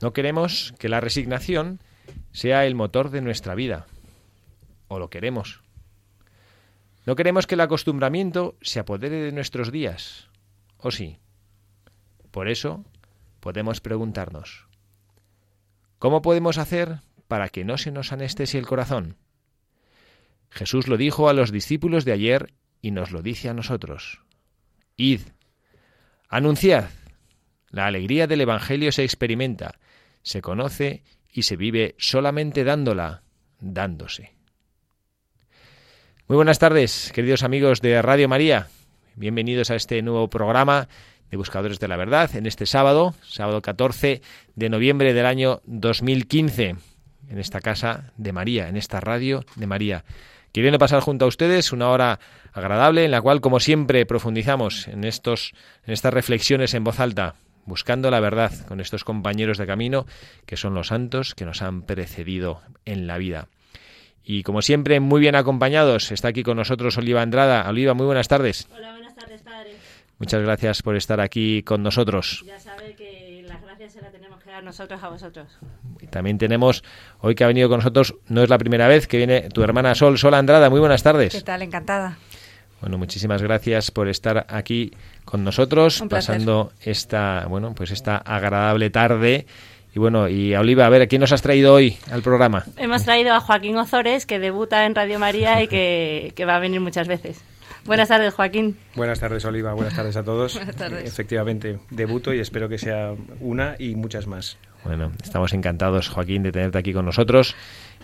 No queremos que la resignación sea el motor de nuestra vida. ¿O lo queremos? No queremos que el acostumbramiento se apodere de nuestros días. ¿O sí? Por eso podemos preguntarnos, ¿cómo podemos hacer para que no se nos anestesie el corazón? Jesús lo dijo a los discípulos de ayer y nos lo dice a nosotros. Id, anunciad. La alegría del Evangelio se experimenta se conoce y se vive solamente dándola, dándose. Muy buenas tardes, queridos amigos de Radio María. Bienvenidos a este nuevo programa de Buscadores de la Verdad en este sábado, sábado 14 de noviembre del año 2015, en esta casa de María, en esta radio de María. Queriendo pasar junto a ustedes una hora agradable en la cual, como siempre, profundizamos en, estos, en estas reflexiones en voz alta, buscando la verdad con estos compañeros de camino que son los santos que nos han precedido en la vida. Y como siempre, muy bien acompañados, está aquí con nosotros Oliva Andrada. Oliva, muy buenas tardes. Hola, buenas tardes, padre. Muchas gracias por estar aquí con nosotros. Ya sabe que las gracias se las tenemos que dar nosotros a vosotros. Y también tenemos, hoy que ha venido con nosotros, no es la primera vez que viene tu hermana Sol, Sol Andrada. Muy buenas tardes. ¿Qué tal? Encantada. Bueno, muchísimas gracias por estar aquí con nosotros, pasando esta, bueno, pues esta agradable tarde. Y bueno, y Oliva, a ver, ¿a quién nos has traído hoy al programa? Hemos traído a Joaquín Ozores, que debuta en Radio María y que, que va a venir muchas veces. Buenas tardes, Joaquín. Buenas tardes, Oliva. Buenas tardes a todos. Buenas tardes. Efectivamente, debuto y espero que sea una y muchas más. Bueno, estamos encantados, Joaquín, de tenerte aquí con nosotros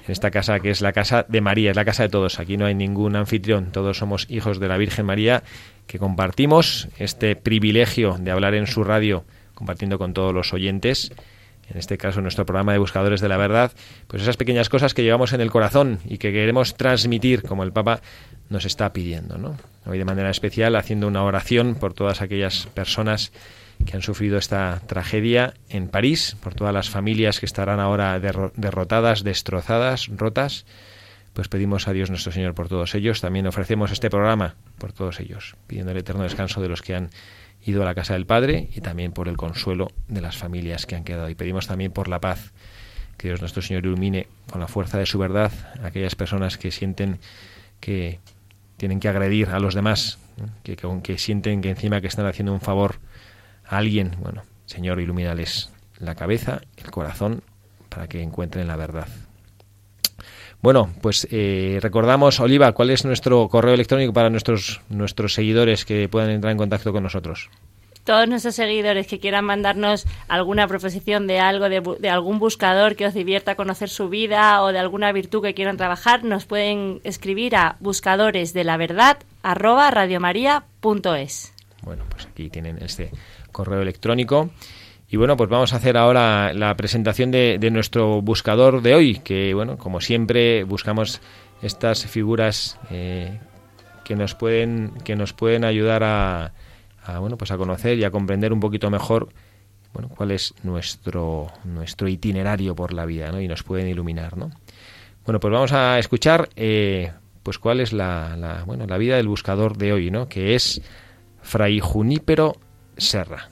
en esta casa que es la casa de María, es la casa de todos. Aquí no hay ningún anfitrión, todos somos hijos de la Virgen María que compartimos este privilegio de hablar en su radio, compartiendo con todos los oyentes en este caso nuestro programa de Buscadores de la Verdad, pues esas pequeñas cosas que llevamos en el corazón y que queremos transmitir, como el Papa nos está pidiendo. ¿no? Hoy de manera especial haciendo una oración por todas aquellas personas que han sufrido esta tragedia en París, por todas las familias que estarán ahora derrotadas, destrozadas, rotas, pues pedimos a Dios nuestro Señor por todos ellos. También ofrecemos este programa por todos ellos, pidiendo el eterno descanso de los que han ido a la casa del Padre y también por el consuelo de las familias que han quedado. Y pedimos también por la paz, que Dios nuestro Señor ilumine con la fuerza de su verdad a aquellas personas que sienten que tienen que agredir a los demás, que, que sienten que encima que están haciendo un favor a alguien, bueno, Señor, ilumínales la cabeza, el corazón, para que encuentren la verdad. Bueno, pues eh, recordamos, Oliva, ¿cuál es nuestro correo electrónico para nuestros, nuestros seguidores que puedan entrar en contacto con nosotros? Todos nuestros seguidores que quieran mandarnos alguna proposición de algo, de, de, algún buscador que os divierta conocer su vida o de alguna virtud que quieran trabajar, nos pueden escribir a buscadores de la verdad Bueno, pues aquí tienen este correo electrónico. Y bueno, pues vamos a hacer ahora la presentación de, nuestro buscador de hoy, que bueno, como siempre buscamos estas figuras eh, que nos pueden que nos pueden ayudar a, bueno pues a conocer y a comprender un poquito mejor bueno cuál es nuestro nuestro itinerario por la vida ¿no? y nos pueden iluminar ¿no? bueno pues vamos a escuchar eh, pues cuál es la, la, bueno la vida del buscador de hoy no que es Fray Junípero Serra.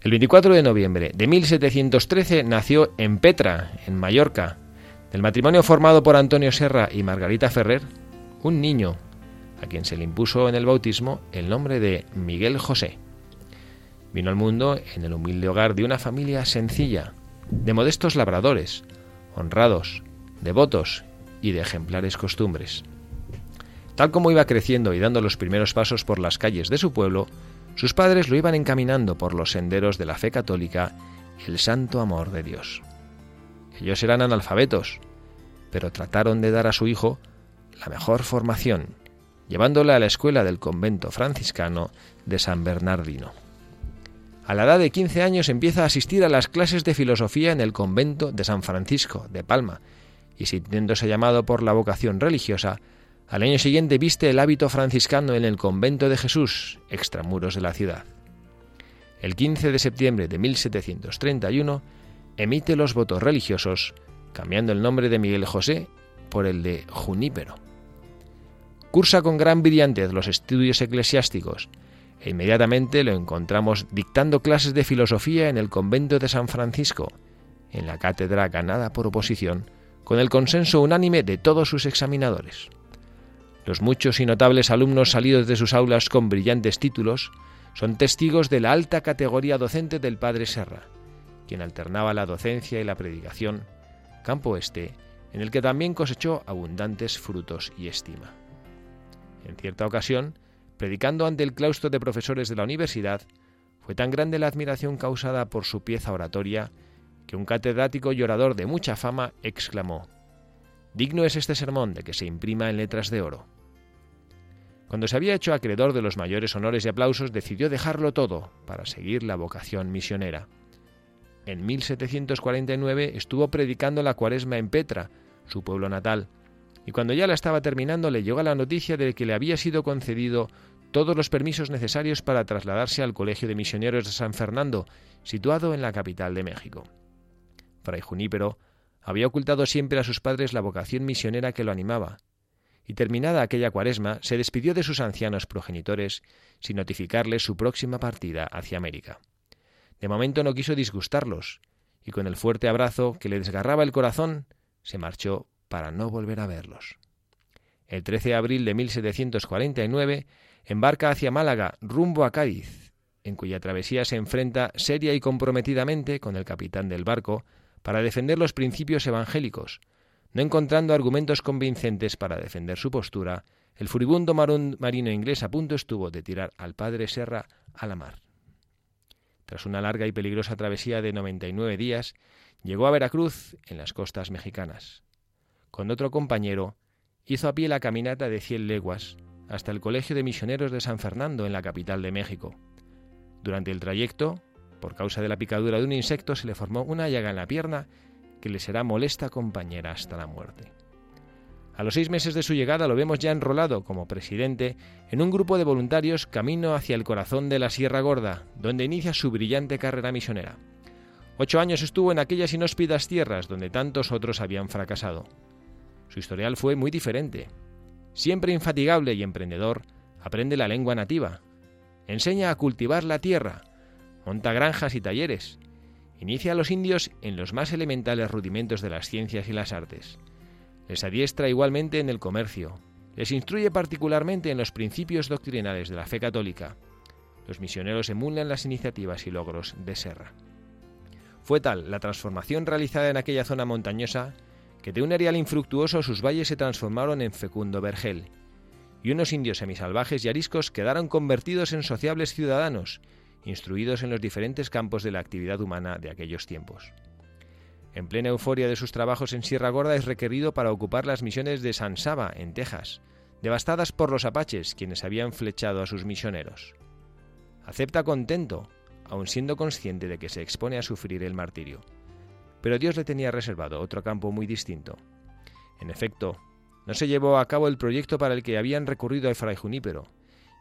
El 24 de noviembre de 1713 nació en Petra, en Mallorca, del matrimonio formado por Antonio Serra y Margarita Ferrer, un niño a quien se le impuso en el bautismo el nombre de Miguel José. Vino al mundo en el humilde hogar de una familia sencilla, de modestos labradores, honrados, devotos y de ejemplares costumbres. Tal como iba creciendo y dando los primeros pasos por las calles de su pueblo, sus padres lo iban encaminando por los senderos de la fe católica y el santo amor de Dios. Ellos eran analfabetos, pero trataron de dar a su hijo la mejor formación, llevándole a la escuela del convento franciscano de San Bernardino. A la edad de 15 años empieza a asistir a las clases de filosofía en el convento de San Francisco de Palma y sintiéndose llamado por la vocación religiosa, al año siguiente viste el hábito franciscano en el convento de Jesús, extramuros de la ciudad. El 15 de septiembre de 1731 emite los votos religiosos, cambiando el nombre de Miguel José por el de Junípero. Cursa con gran brillantez los estudios eclesiásticos e inmediatamente lo encontramos dictando clases de filosofía en el convento de San Francisco, en la cátedra ganada por oposición, con el consenso unánime de todos sus examinadores. Los muchos y notables alumnos salidos de sus aulas con brillantes títulos son testigos de la alta categoría docente del padre Serra, quien alternaba la docencia y la predicación, campo este en el que también cosechó abundantes frutos y estima. En cierta ocasión, predicando ante el claustro de profesores de la universidad, fue tan grande la admiración causada por su pieza oratoria que un catedrático y orador de mucha fama exclamó Digno es este sermón de que se imprima en letras de oro. Cuando se había hecho acreedor de los mayores honores y aplausos, decidió dejarlo todo para seguir la vocación misionera. En 1749 estuvo predicando la cuaresma en Petra, su pueblo natal, y cuando ya la estaba terminando le llegó la noticia de que le había sido concedido todos los permisos necesarios para trasladarse al Colegio de Misioneros de San Fernando, situado en la capital de México. Fray Junípero había ocultado siempre a sus padres la vocación misionera que lo animaba, y terminada aquella cuaresma se despidió de sus ancianos progenitores sin notificarles su próxima partida hacia América. De momento no quiso disgustarlos, y con el fuerte abrazo que le desgarraba el corazón, se marchó para no volver a verlos. El 13 de abril de 1749 embarca hacia Málaga rumbo a Cádiz, en cuya travesía se enfrenta seria y comprometidamente con el capitán del barco, para defender los principios evangélicos. No encontrando argumentos convincentes para defender su postura, el furibundo marino inglés a punto estuvo de tirar al padre Serra a la mar. Tras una larga y peligrosa travesía de 99 días, llegó a Veracruz, en las costas mexicanas. Con otro compañero, hizo a pie la caminata de cien leguas hasta el Colegio de Misioneros de San Fernando, en la capital de México. Durante el trayecto, por causa de la picadura de un insecto se le formó una llaga en la pierna que le será molesta compañera hasta la muerte. A los seis meses de su llegada lo vemos ya enrolado como presidente en un grupo de voluntarios camino hacia el corazón de la Sierra Gorda, donde inicia su brillante carrera misionera. Ocho años estuvo en aquellas inhóspidas tierras donde tantos otros habían fracasado. Su historial fue muy diferente. Siempre infatigable y emprendedor, aprende la lengua nativa. Enseña a cultivar la tierra, monta granjas y talleres, inicia a los indios en los más elementales rudimentos de las ciencias y las artes. Les adiestra igualmente en el comercio, les instruye particularmente en los principios doctrinales de la fe católica. Los misioneros emulan las iniciativas y logros de Serra. Fue tal la transformación realizada en aquella zona montañosa que de un areal infructuoso sus valles se transformaron en fecundo vergel, y unos indios semisalvajes y ariscos quedaron convertidos en sociables ciudadanos instruidos en los diferentes campos de la actividad humana de aquellos tiempos. En plena euforia de sus trabajos en Sierra Gorda es requerido para ocupar las misiones de San Saba, en Texas, devastadas por los apaches, quienes habían flechado a sus misioneros. Acepta contento, aun siendo consciente de que se expone a sufrir el martirio. Pero Dios le tenía reservado otro campo muy distinto. En efecto, no se llevó a cabo el proyecto para el que habían recurrido a Fray Junípero,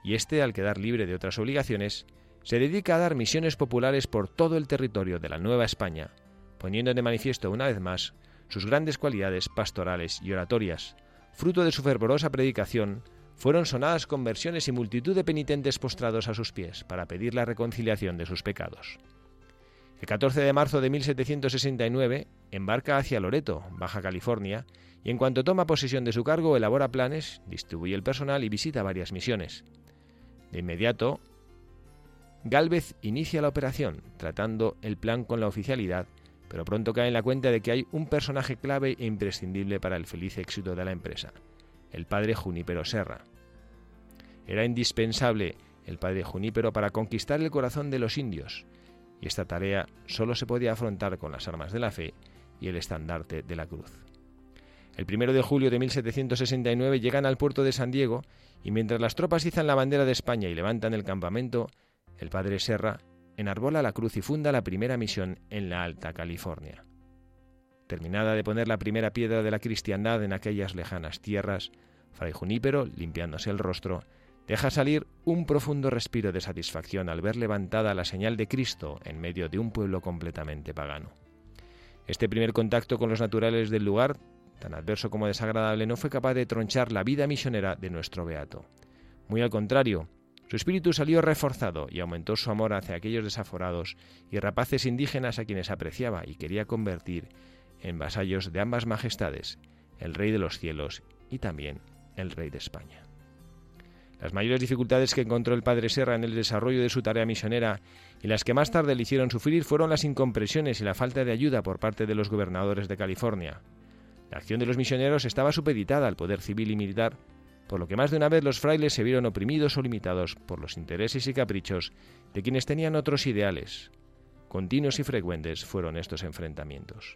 y éste, al quedar libre de otras obligaciones, se dedica a dar misiones populares por todo el territorio de la Nueva España, poniendo de manifiesto una vez más sus grandes cualidades pastorales y oratorias. Fruto de su fervorosa predicación, fueron sonadas conversiones y multitud de penitentes postrados a sus pies para pedir la reconciliación de sus pecados. El 14 de marzo de 1769 embarca hacia Loreto, Baja California, y en cuanto toma posesión de su cargo elabora planes, distribuye el personal y visita varias misiones. De inmediato Gálvez inicia la operación, tratando el plan con la oficialidad, pero pronto cae en la cuenta de que hay un personaje clave e imprescindible para el feliz éxito de la empresa, el padre Junípero Serra. Era indispensable el padre Junípero para conquistar el corazón de los indios, y esta tarea solo se podía afrontar con las armas de la fe y el estandarte de la cruz. El primero de julio de 1769 llegan al puerto de San Diego y mientras las tropas izan la bandera de España y levantan el campamento, el padre Serra enarbola la cruz y funda la primera misión en la Alta California. Terminada de poner la primera piedra de la cristiandad en aquellas lejanas tierras, Fray Junípero, limpiándose el rostro, deja salir un profundo respiro de satisfacción al ver levantada la señal de Cristo en medio de un pueblo completamente pagano. Este primer contacto con los naturales del lugar, tan adverso como desagradable, no fue capaz de tronchar la vida misionera de nuestro beato. Muy al contrario, su espíritu salió reforzado y aumentó su amor hacia aquellos desaforados y rapaces indígenas a quienes apreciaba y quería convertir en vasallos de ambas majestades, el Rey de los cielos y también el Rey de España. Las mayores dificultades que encontró el padre Serra en el desarrollo de su tarea misionera y las que más tarde le hicieron sufrir fueron las incompresiones y la falta de ayuda por parte de los gobernadores de California. La acción de los misioneros estaba supeditada al poder civil y militar, por lo que más de una vez los frailes se vieron oprimidos o limitados por los intereses y caprichos de quienes tenían otros ideales. Continuos y frecuentes fueron estos enfrentamientos.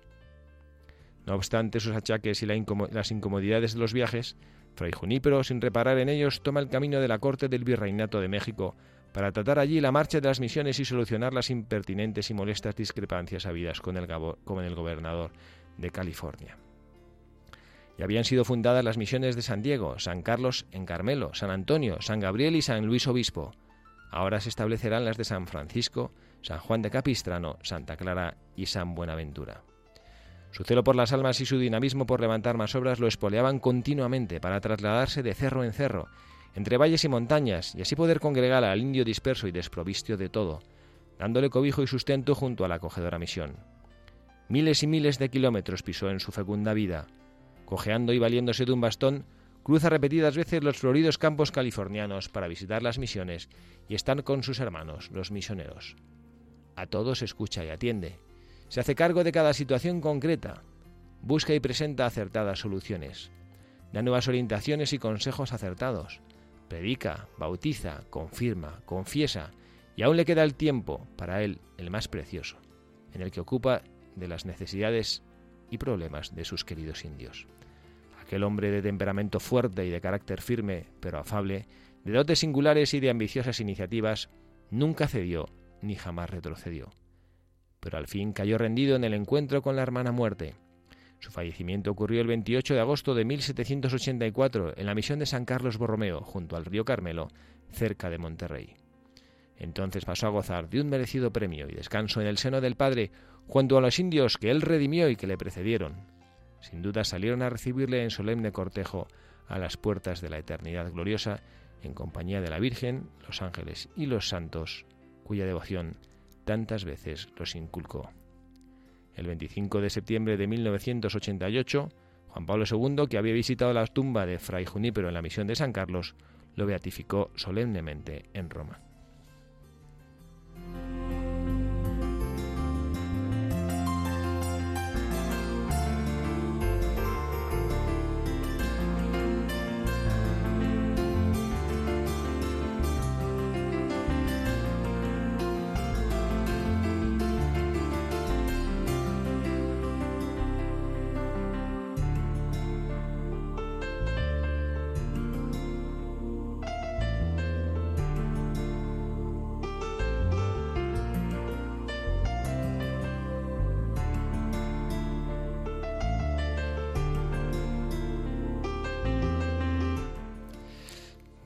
No obstante sus achaques y las incomodidades de los viajes, Fray Junípero, sin reparar en ellos, toma el camino de la corte del Virreinato de México para tratar allí la marcha de las misiones y solucionar las impertinentes y molestas discrepancias habidas con el, con el gobernador de California. Ya habían sido fundadas las misiones de San Diego, San Carlos en Carmelo, San Antonio, San Gabriel y San Luis Obispo. Ahora se establecerán las de San Francisco, San Juan de Capistrano, Santa Clara y San Buenaventura. Su celo por las almas y su dinamismo por levantar más obras lo espoleaban continuamente para trasladarse de cerro en cerro, entre valles y montañas, y así poder congregar al indio disperso y desprovisto de todo, dándole cobijo y sustento junto a la acogedora misión. Miles y miles de kilómetros pisó en su fecunda vida. Cojeando y valiéndose de un bastón, cruza repetidas veces los floridos campos californianos para visitar las misiones y estar con sus hermanos, los misioneros. A todos escucha y atiende, se hace cargo de cada situación concreta, busca y presenta acertadas soluciones, da nuevas orientaciones y consejos acertados, predica, bautiza, confirma, confiesa, y aún le queda el tiempo para él, el más precioso, en el que ocupa de las necesidades y problemas de sus queridos indios. Aquel hombre de temperamento fuerte y de carácter firme, pero afable, de dotes singulares y de ambiciosas iniciativas, nunca cedió ni jamás retrocedió pero al fin cayó rendido en el encuentro con la hermana muerte. Su fallecimiento ocurrió el 28 de agosto de 1784 en la misión de San Carlos Borromeo, junto al río Carmelo, cerca de Monterrey. Entonces pasó a gozar de un merecido premio y descanso en el seno del Padre, junto a los indios que él redimió y que le precedieron. Sin duda salieron a recibirle en solemne cortejo a las puertas de la eternidad gloriosa, en compañía de la Virgen, los ángeles y los santos, cuya devoción tantas veces los inculcó. El 25 de septiembre de 1988, Juan Pablo II, que había visitado la tumba de Fray Junípero en la misión de San Carlos, lo beatificó solemnemente en Roma.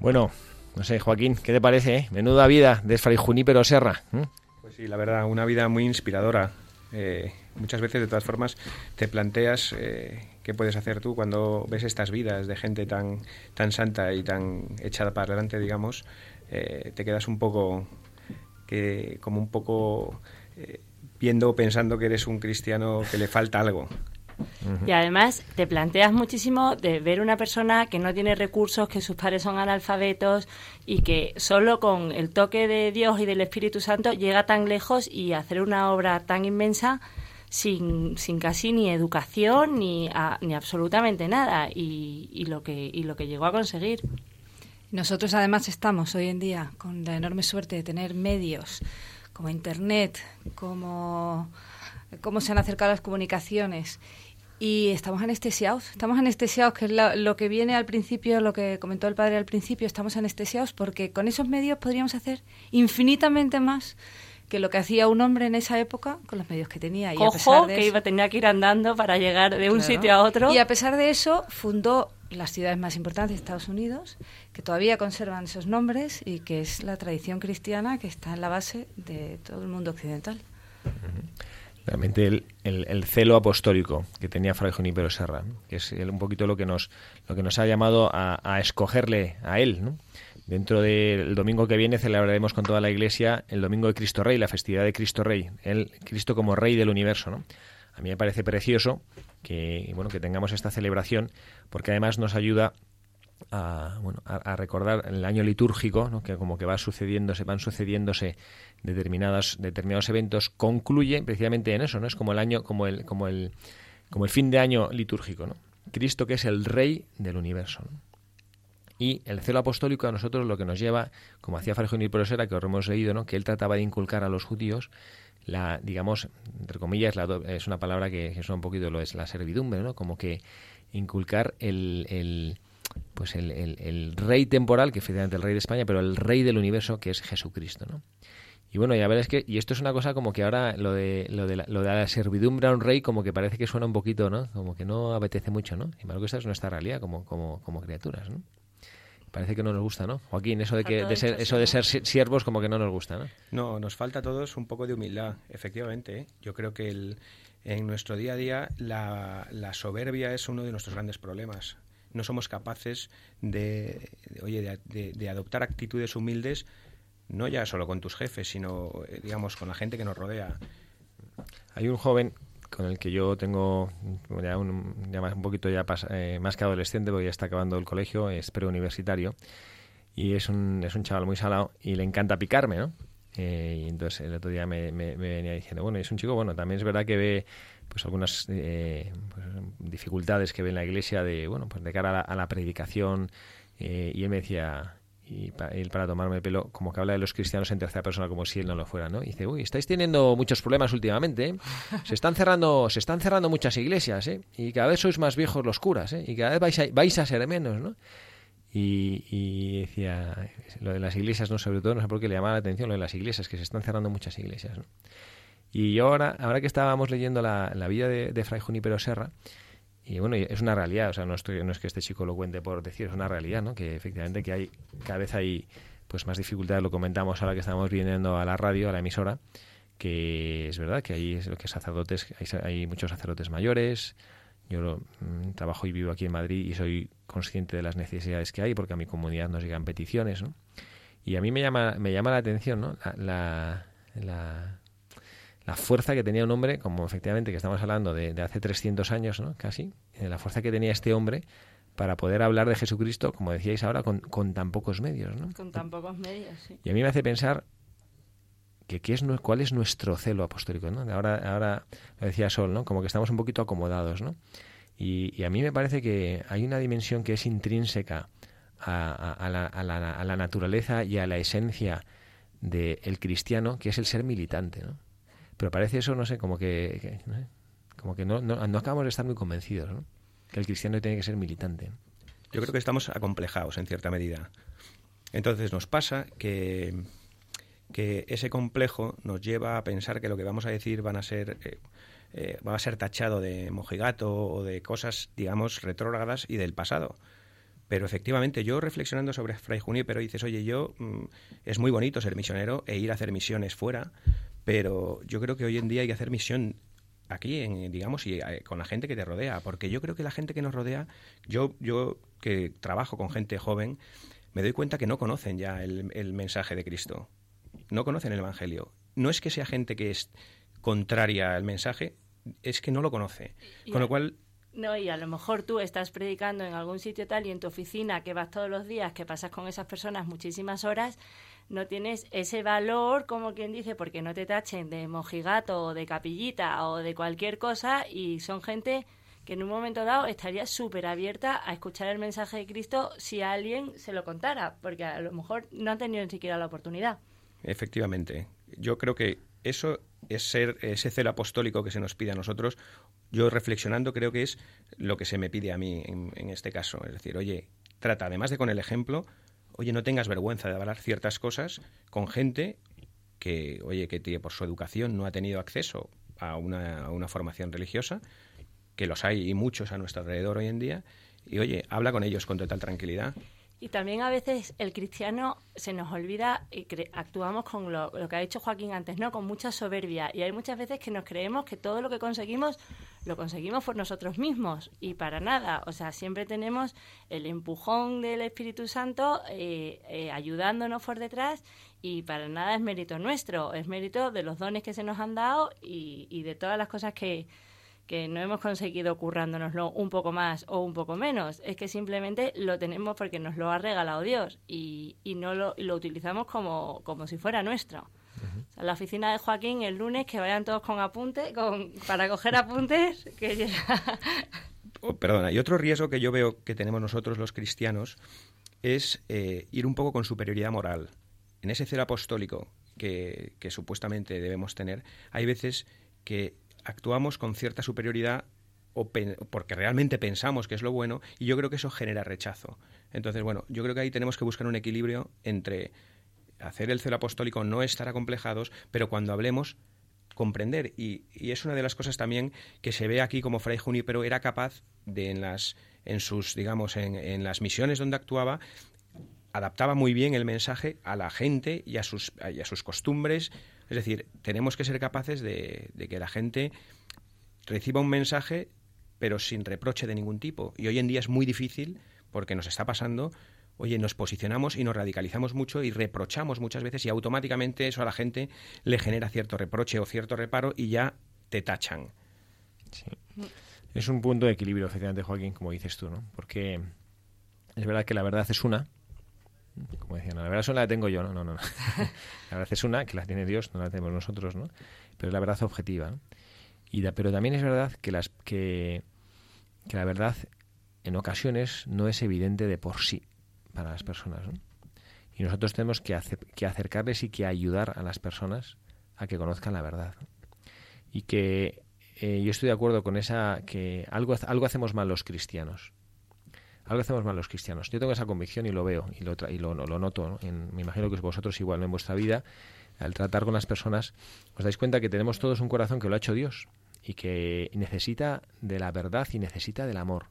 Bueno, no sé, Joaquín, ¿qué te parece? Eh? Menuda vida de Fray Junípero Serra. Pues sí, la verdad, una vida muy inspiradora. Eh, muchas veces, de todas formas, te planteas eh, qué puedes hacer tú cuando ves estas vidas de gente tan, tan santa y tan echada para adelante, digamos. te quedas un poco, que, como un poco viendo, pensando que eres un cristiano que le falta algo. Y además te planteas muchísimo de ver una persona que no tiene recursos, que sus padres son analfabetos y que solo con el toque de Dios y del Espíritu Santo llega tan lejos y hacer una obra tan inmensa sin, sin casi ni educación ni, ni absolutamente nada y, y, lo que, y lo que llegó a conseguir. Nosotros además estamos hoy en día con la enorme suerte de tener medios como Internet, como cómo se han acercado las comunicaciones y estamos anestesiados, estamos anestesiados, que es lo, que viene al principio, lo que comentó el padre al principio, estamos anestesiados porque con esos medios podríamos hacer infinitamente más que lo que hacía un hombre en esa época con los medios que tenía. Y a pesar de que iba, tenía que ir andando para llegar de un sitio a otro. Y a pesar de eso, fundó las ciudades más importantes de Estados Unidos, que todavía conservan esos nombres y que es la tradición cristiana que está en la base de todo el mundo occidental realmente el, el, celo apostólico que tenía Fray Junípero Serra, que es un poquito lo que nos, lo que nos ha llamado a, escogerle a él. ¿no? Dentro del domingo que viene celebraremos con toda la Iglesia el Domingo de Cristo Rey, la festividad de Cristo Rey, el Cristo como Rey del universo. ¿no? A mí me parece precioso que, bueno, que tengamos esta celebración porque además nos ayuda a, bueno, a, recordar el año litúrgico, ¿no? que como que va sucediéndose, van sucediéndose determinados, eventos, concluye precisamente en eso, ¿no? Es como el año, como el, como el, como el fin de año litúrgico, ¿no? Cristo que es el rey del universo. Y el celo apostólico a nosotros lo que nos lleva, como hacía Fray y Prosera, que os hemos leído, ¿no? que él trataba de inculcar a los judíos la, digamos, entre comillas, la, es una palabra que, es un poquito lo es la servidumbre, ¿no? Como que inculcar el, el pues el, el, rey temporal, que efectivamente el rey de España, pero el rey del universo, que es Jesucristo, ¿no? Y bueno, ya verás que, y esto es una cosa como que ahora lo de, lo de, la, lo de la servidumbre a un rey como que parece que suena un poquito, ¿no? Como que no apetece mucho, ¿no? Y malo que esta es nuestra realidad como, como, como criaturas, ¿no? Parece que no nos gusta, ¿no? Joaquín, eso de que de ser, eso de ser siervos como que no nos gusta, ¿no? No, nos falta a todos un poco de humildad, efectivamente. ¿eh? Yo creo que el, en nuestro día a día la, la soberbia es uno de nuestros grandes problemas no somos capaces de, oye, de, adoptar actitudes humildes, no ya solo con tus jefes, sino, eh, digamos, con la gente que nos rodea. Hay un joven con el que yo tengo ya un, más, un poquito ya eh, más que adolescente, porque ya está acabando el colegio, es preuniversitario, y es un, es un chaval muy salado y le encanta picarme, ¿no? Eh, y entonces el otro día me, me, venía diciendo, bueno, es un chico, bueno, también es verdad que ve pues algunas eh, pues, dificultades que ve en la iglesia de, bueno, pues de cara a la, predicación. Eh, y él me decía, y él para tomarme el pelo, como que habla de los cristianos en tercera persona como si él no lo fuera, ¿no? Y dice, uy, estáis teniendo muchos problemas últimamente, Se están cerrando, se están cerrando muchas iglesias, ¿eh? Y cada vez sois más viejos los curas, ¿eh? Y cada vez vais a, vais a ser menos, ¿no? Y, decía, lo de las iglesias, no sobre todo, no sé por qué le llamaba la atención lo de las iglesias, que se están cerrando muchas iglesias. Y ahora, ahora que estábamos leyendo la, vida de, Fray Junípero Serra, y bueno, es una realidad, o sea, no, estoy, no es que este chico lo cuente por decir, es una realidad, ¿no? Que efectivamente que hay, cada vez hay pues más dificultades, lo comentamos ahora que estamos viniendo a la radio, a la emisora, que es verdad que hay lo que sacerdotes, hay, hay muchos sacerdotes mayores, yo mm, trabajo y vivo aquí en Madrid y soy consciente de las necesidades que hay porque a mi comunidad nos llegan peticiones, ¿no? Y a mí me llama, me llama la atención, ¿no? La, la, la, fuerza que tenía un hombre, como efectivamente que estamos hablando de, de hace 300 años, ¿no? Casi, eh, la fuerza que tenía este hombre para poder hablar de Jesucristo, como decíais ahora, con, con tan pocos medios, ¿no? Con tan pocos medios, sí. Y a mí me hace pensar que qué es, cuál es nuestro celo apostólico, ¿no? Ahora, ahora lo decía Sol, ¿no? Como que estamos un poquito acomodados, ¿no? Y, a mí me parece que hay una dimensión que es intrínseca a, la, naturaleza y a la esencia del cristiano, que es el ser militante, ¿no? Pero parece eso, no sé, como que, como que no, no, acabamos de estar muy convencidos, ¿no? Que el cristiano tiene que ser militante. Yo creo que estamos acomplejados en cierta medida. Entonces nos pasa que que ese complejo nos lleva a pensar que lo que vamos a decir van a ser eh, eh, va a ser tachado de mojigato o de cosas, digamos, retrógradas y del pasado. Pero efectivamente, yo reflexionando sobre Fray pero dices, oye, yo mm, es muy bonito ser misionero e ir a hacer misiones fuera, pero yo creo que hoy en día hay que hacer misión aquí, en, digamos, y eh, con la gente que te rodea, porque yo creo que la gente que nos rodea, yo, yo que trabajo con gente joven, me doy cuenta que no conocen ya el mensaje de Cristo no conocen el Evangelio. No es que sea gente que es contraria al mensaje, es que no lo conoce. Con lo cual... No, y a lo mejor tú estás predicando en algún sitio tal y en tu oficina, que vas todos los días, que pasas con esas personas muchísimas horas, no tienes ese valor, como quien dice, porque no te tachen de mojigato o de capillita o de cualquier cosa y son gente que en un momento dado estaría súper abierta a escuchar el mensaje de Cristo si alguien se lo contara, porque a lo mejor no han tenido ni siquiera la oportunidad. Efectivamente. Yo creo que eso es ser ese celo apostólico que se nos pide a nosotros. Yo reflexionando creo que es lo que se me pide a mí en, en este caso. Es decir, oye, trata, además de con el ejemplo, oye, no tengas vergüenza de hablar ciertas cosas con gente que, oye, que por su educación no ha tenido acceso a una, a una formación religiosa que los hay y muchos a nuestro alrededor hoy en día, y oye, habla con ellos con total tranquilidad. Y también a veces el cristiano se nos olvida y actuamos con lo, que ha dicho Joaquín antes, ¿no? Con mucha soberbia. Y hay muchas veces que nos creemos que todo lo que conseguimos lo conseguimos por nosotros mismos. Y para nada. O sea, siempre tenemos el empujón del Espíritu Santo eh, eh, ayudándonos por detrás y para nada es mérito nuestro. Es mérito de los dones que se nos han dado y, y de todas las cosas que, que no hemos conseguido currándonoslo un poco más o un poco menos, es que simplemente lo tenemos porque nos lo ha regalado Dios y, y no lo, lo, utilizamos como, como si fuera nuestro. la oficina de Joaquín el lunes que vayan todos con apunte, con, para coger apuntes, que oh, perdona, y otro riesgo que yo veo que tenemos nosotros los cristianos es eh, ir un poco con superioridad moral. En ese celo apostólico que, que supuestamente debemos tener, hay veces que actuamos con cierta superioridad o porque realmente pensamos que es lo bueno y yo creo que eso genera rechazo. Entonces, bueno, yo creo que ahí tenemos que buscar un equilibrio entre hacer el celo apostólico, no estar acomplejados, pero cuando hablemos comprender y, es una de las cosas también que se ve aquí como Fray pero era capaz de en las en sus digamos en, las misiones donde actuaba adaptaba muy bien el mensaje a la gente y a sus costumbres. Es decir, tenemos que ser capaces de, que la gente reciba un mensaje pero sin reproche de ningún tipo. Y hoy en día es muy difícil porque nos está pasando, oye, nos posicionamos y nos radicalizamos mucho y reprochamos muchas veces y automáticamente eso a la gente le genera cierto reproche o cierto reparo y ya te tachan. Sí. Es un punto de equilibrio, efectivamente, Joaquín, como dices tú, ¿no? Porque es verdad que la verdad es una, como decían, la verdad solo la tengo yo, no, no, no. la verdad es una, que la tiene Dios, no la tenemos nosotros, ¿no? Pero es la verdad objetiva. Pero también es verdad que, la verdad en ocasiones no es evidente de por sí para las personas, ¿no? Y nosotros tenemos que, que acercarles y que ayudar a las personas a que conozcan la verdad. Y que eh, yo estoy de acuerdo con esa que algo, algo hacemos mal los cristianos algo hacemos mal los cristianos. Yo tengo esa convicción y lo veo y lo, y lo, noto. Me imagino que vosotros igual en vuestra vida, al tratar con las personas, os dais cuenta que tenemos todos un corazón que lo ha hecho Dios y que necesita de la verdad y necesita del amor.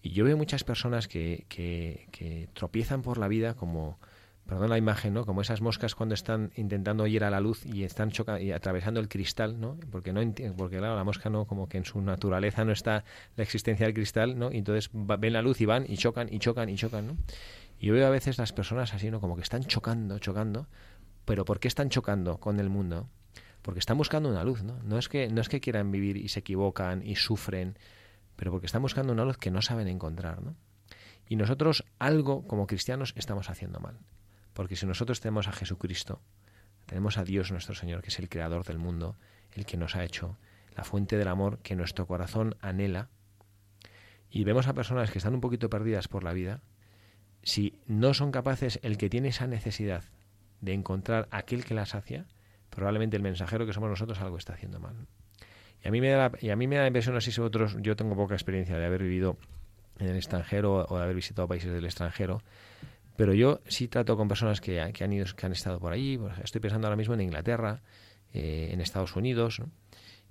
Y yo veo muchas personas que, que tropiezan por la vida como perdón la imagen, ¿no? Como esas moscas cuando están intentando ir a la luz y están choca y atravesando el cristal, ¿no? Porque no porque claro, la mosca no como que en su naturaleza no está la existencia del cristal, ¿no? Y entonces ven la luz y van y chocan y chocan y chocan, ¿no? Y yo veo a veces las personas así, ¿no? Como que están chocando, chocando, pero ¿por qué están chocando con el mundo? Porque están buscando una luz, ¿no? No es que no es que quieran vivir y se equivocan y sufren, pero porque están buscando una luz que no saben encontrar, ¿no? Y nosotros algo como cristianos estamos haciendo mal. Porque si nosotros tenemos a Jesucristo, tenemos a Dios nuestro Señor, que es el creador del mundo, el que nos ha hecho, la fuente del amor que nuestro corazón anhela, y vemos a personas que están un poquito perdidas por la vida, si no son capaces, el que tiene esa necesidad de encontrar aquel que la sacia, probablemente el mensajero que somos nosotros algo está haciendo mal. Y a mí me da la, y a mí me da la impresión, así si vosotros, yo tengo poca experiencia de haber vivido en el extranjero o de haber visitado países del extranjero, pero yo sí trato con personas que, han, ido, que han estado por allí. Pues estoy pensando ahora mismo en Inglaterra, eh, en Estados Unidos.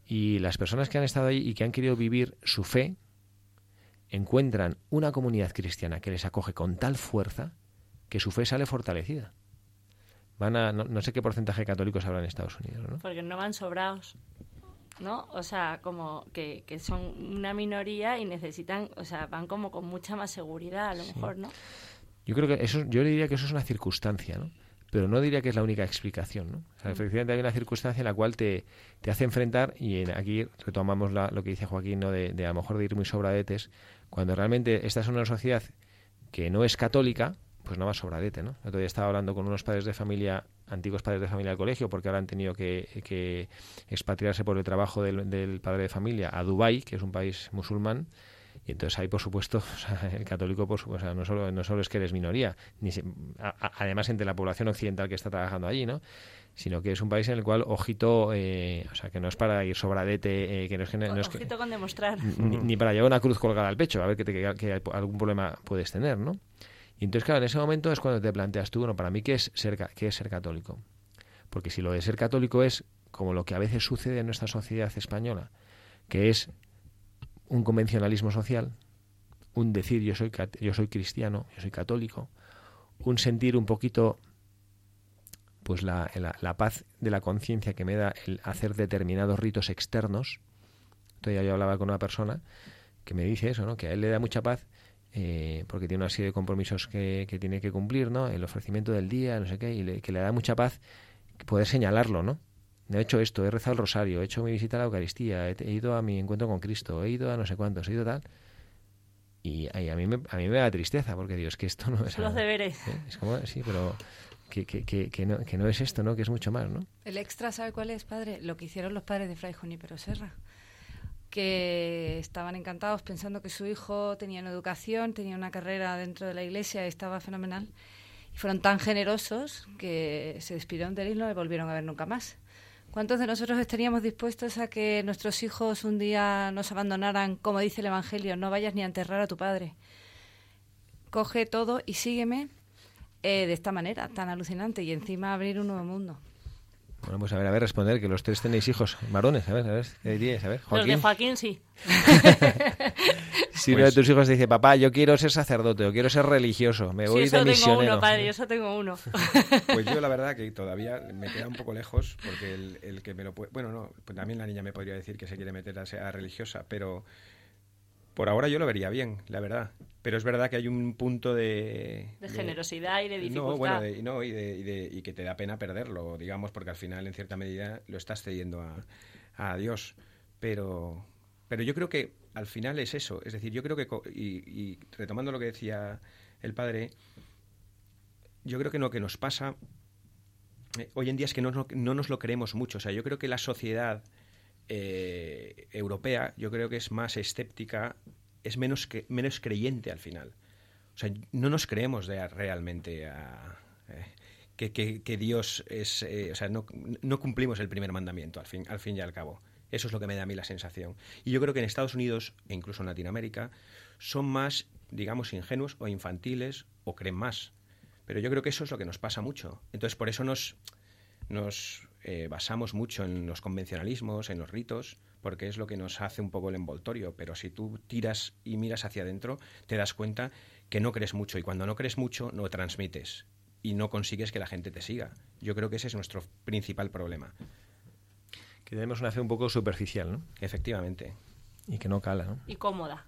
Y las personas que han estado ahí y que han querido vivir su fe encuentran una comunidad cristiana que les acoge con tal fuerza que su fe sale fortalecida. Van a, no, sé qué porcentaje de católicos habrá en Estados Unidos. ¿no? Porque no van sobrados. ¿no? O sea, como que, que, son una minoría y necesitan, o sea, van como con mucha más seguridad, a lo mejor, ¿no? Yo creo que eso, yo le diría que eso es una circunstancia, ¿no? Pero no diría que es la única explicación, ¿no? O sea, mm. efectivamente hay una circunstancia en la cual te, te hace enfrentar, y aquí retomamos lo que dice Joaquín, ¿no? De, a lo mejor de ir muy sobradetes, cuando realmente esta es una sociedad que no es católica, pues no va sobradete, ¿no? Todavía estaba hablando con unos padres de familia, antiguos padres de familia del colegio, porque ahora han tenido que, expatriarse por el trabajo del, padre de familia a Dubái, que es un país musulmán, y entonces ahí, por supuesto, el católico, por supuesto, no, solo, no solo es que eres minoría, ni además entre la población occidental que está trabajando allí, ¿no? sino que es un país en el cual, ojito, eh, o sea, que no es para ir sobradete, eh, que no es que... No, es ojito con demostrar. Ni, para llevar una cruz colgada al pecho, a ver que, te, que algún problema puedes tener, ¿no? Y entonces, claro, en ese momento es cuando te planteas tú, bueno, para mí, ¿qué es ser, qué es ser católico? Porque si lo de ser católico es como lo que a veces sucede en nuestra sociedad española, que es un convencionalismo social, un decir yo soy, yo soy cristiano, yo soy católico, un sentir un poquito pues la, la, paz de la conciencia que me da el hacer determinados ritos externos. Entonces yo hablaba con una persona que me dice eso, ¿no? que a él le da mucha paz eh, porque tiene una serie de compromisos que, que, tiene que cumplir, ¿no? el ofrecimiento del día, no sé qué, y que le da mucha paz poder señalarlo, ¿no? He hecho esto, he rezado el rosario, he hecho mi visita a la Eucaristía, he, ido a mi encuentro con Cristo, he ido a no sé cuántos, he ido tal. Y, a, mí me, a mí me da tristeza, porque Dios, que esto no es... Los deberes. ¿eh? Es como, sí, pero que, que, que, no, que no es esto, ¿no? Que es mucho más, ¿no? El extra, ¿sabe cuál es, padre? Lo que hicieron los padres de Fray Junípero Serra. Que estaban encantados pensando que su hijo tenía una educación, tenía una carrera dentro de la iglesia, estaba fenomenal. Y fueron tan generosos que se despidieron de él y no le volvieron a ver nunca más. ¿Cuántos de nosotros estaríamos dispuestos a que nuestros hijos un día nos abandonaran, como dice el Evangelio, no vayas ni a enterrar a tu padre? Coge todo y sígueme eh, de esta manera tan alucinante y encima abrir un nuevo mundo. Bueno, pues a ver, a ver, responder, que los tres tenéis hijos varones, a ver, a ver, ¿qué diríais? A ver, Joaquín. Los de Joaquín, sí. si uno de tus hijos te dice, papá, yo quiero ser sacerdote o quiero ser religioso, me voy sí, de misionero. tengo uno, padre, yo solo tengo uno. Pues yo la verdad que todavía me queda un poco lejos, porque el, que me lo puede... Bueno, no, pues también la niña me podría decir que se quiere meter a, a religiosa, pero por ahora yo lo vería bien, la verdad. Pero es verdad que hay un punto de... De, generosidad y de dificultad. No, bueno, y, no, y, de, y, que te da pena perderlo, digamos, porque al final, en cierta medida, lo estás cediendo a, a Dios. Pero, pero yo creo que al final es eso. Es decir, yo creo que, y, retomando lo que decía el padre, yo creo que lo que nos pasa eh, hoy en día es que no, no, nos lo creemos mucho. O sea, yo creo que la sociedad eh, europea yo creo que es más escéptica, es menos, menos creyente al final. O sea, no nos creemos realmente a, eh, que, que, Dios es... Eh, o sea, no, no, cumplimos el primer mandamiento al fin, al fin y al cabo. Eso es lo que me da a mí la sensación. Y yo creo que en Estados Unidos, e incluso en Latinoamérica, son más, digamos, ingenuos o infantiles o creen más. Pero yo creo que eso es lo que nos pasa mucho. Entonces, por eso nos, nos eh, basamos mucho en los convencionalismos, en los ritos, porque es lo que nos hace un poco el envoltorio. Pero si tú tiras y miras hacia adentro, te das cuenta que no crees mucho. Y cuando no crees mucho, no transmites. Y no consigues que la gente te siga. Yo creo que ese es nuestro principal problema. Que tenemos una fe un poco superficial, ¿no? Efectivamente. Y que no cala, ¿no? Y cómoda.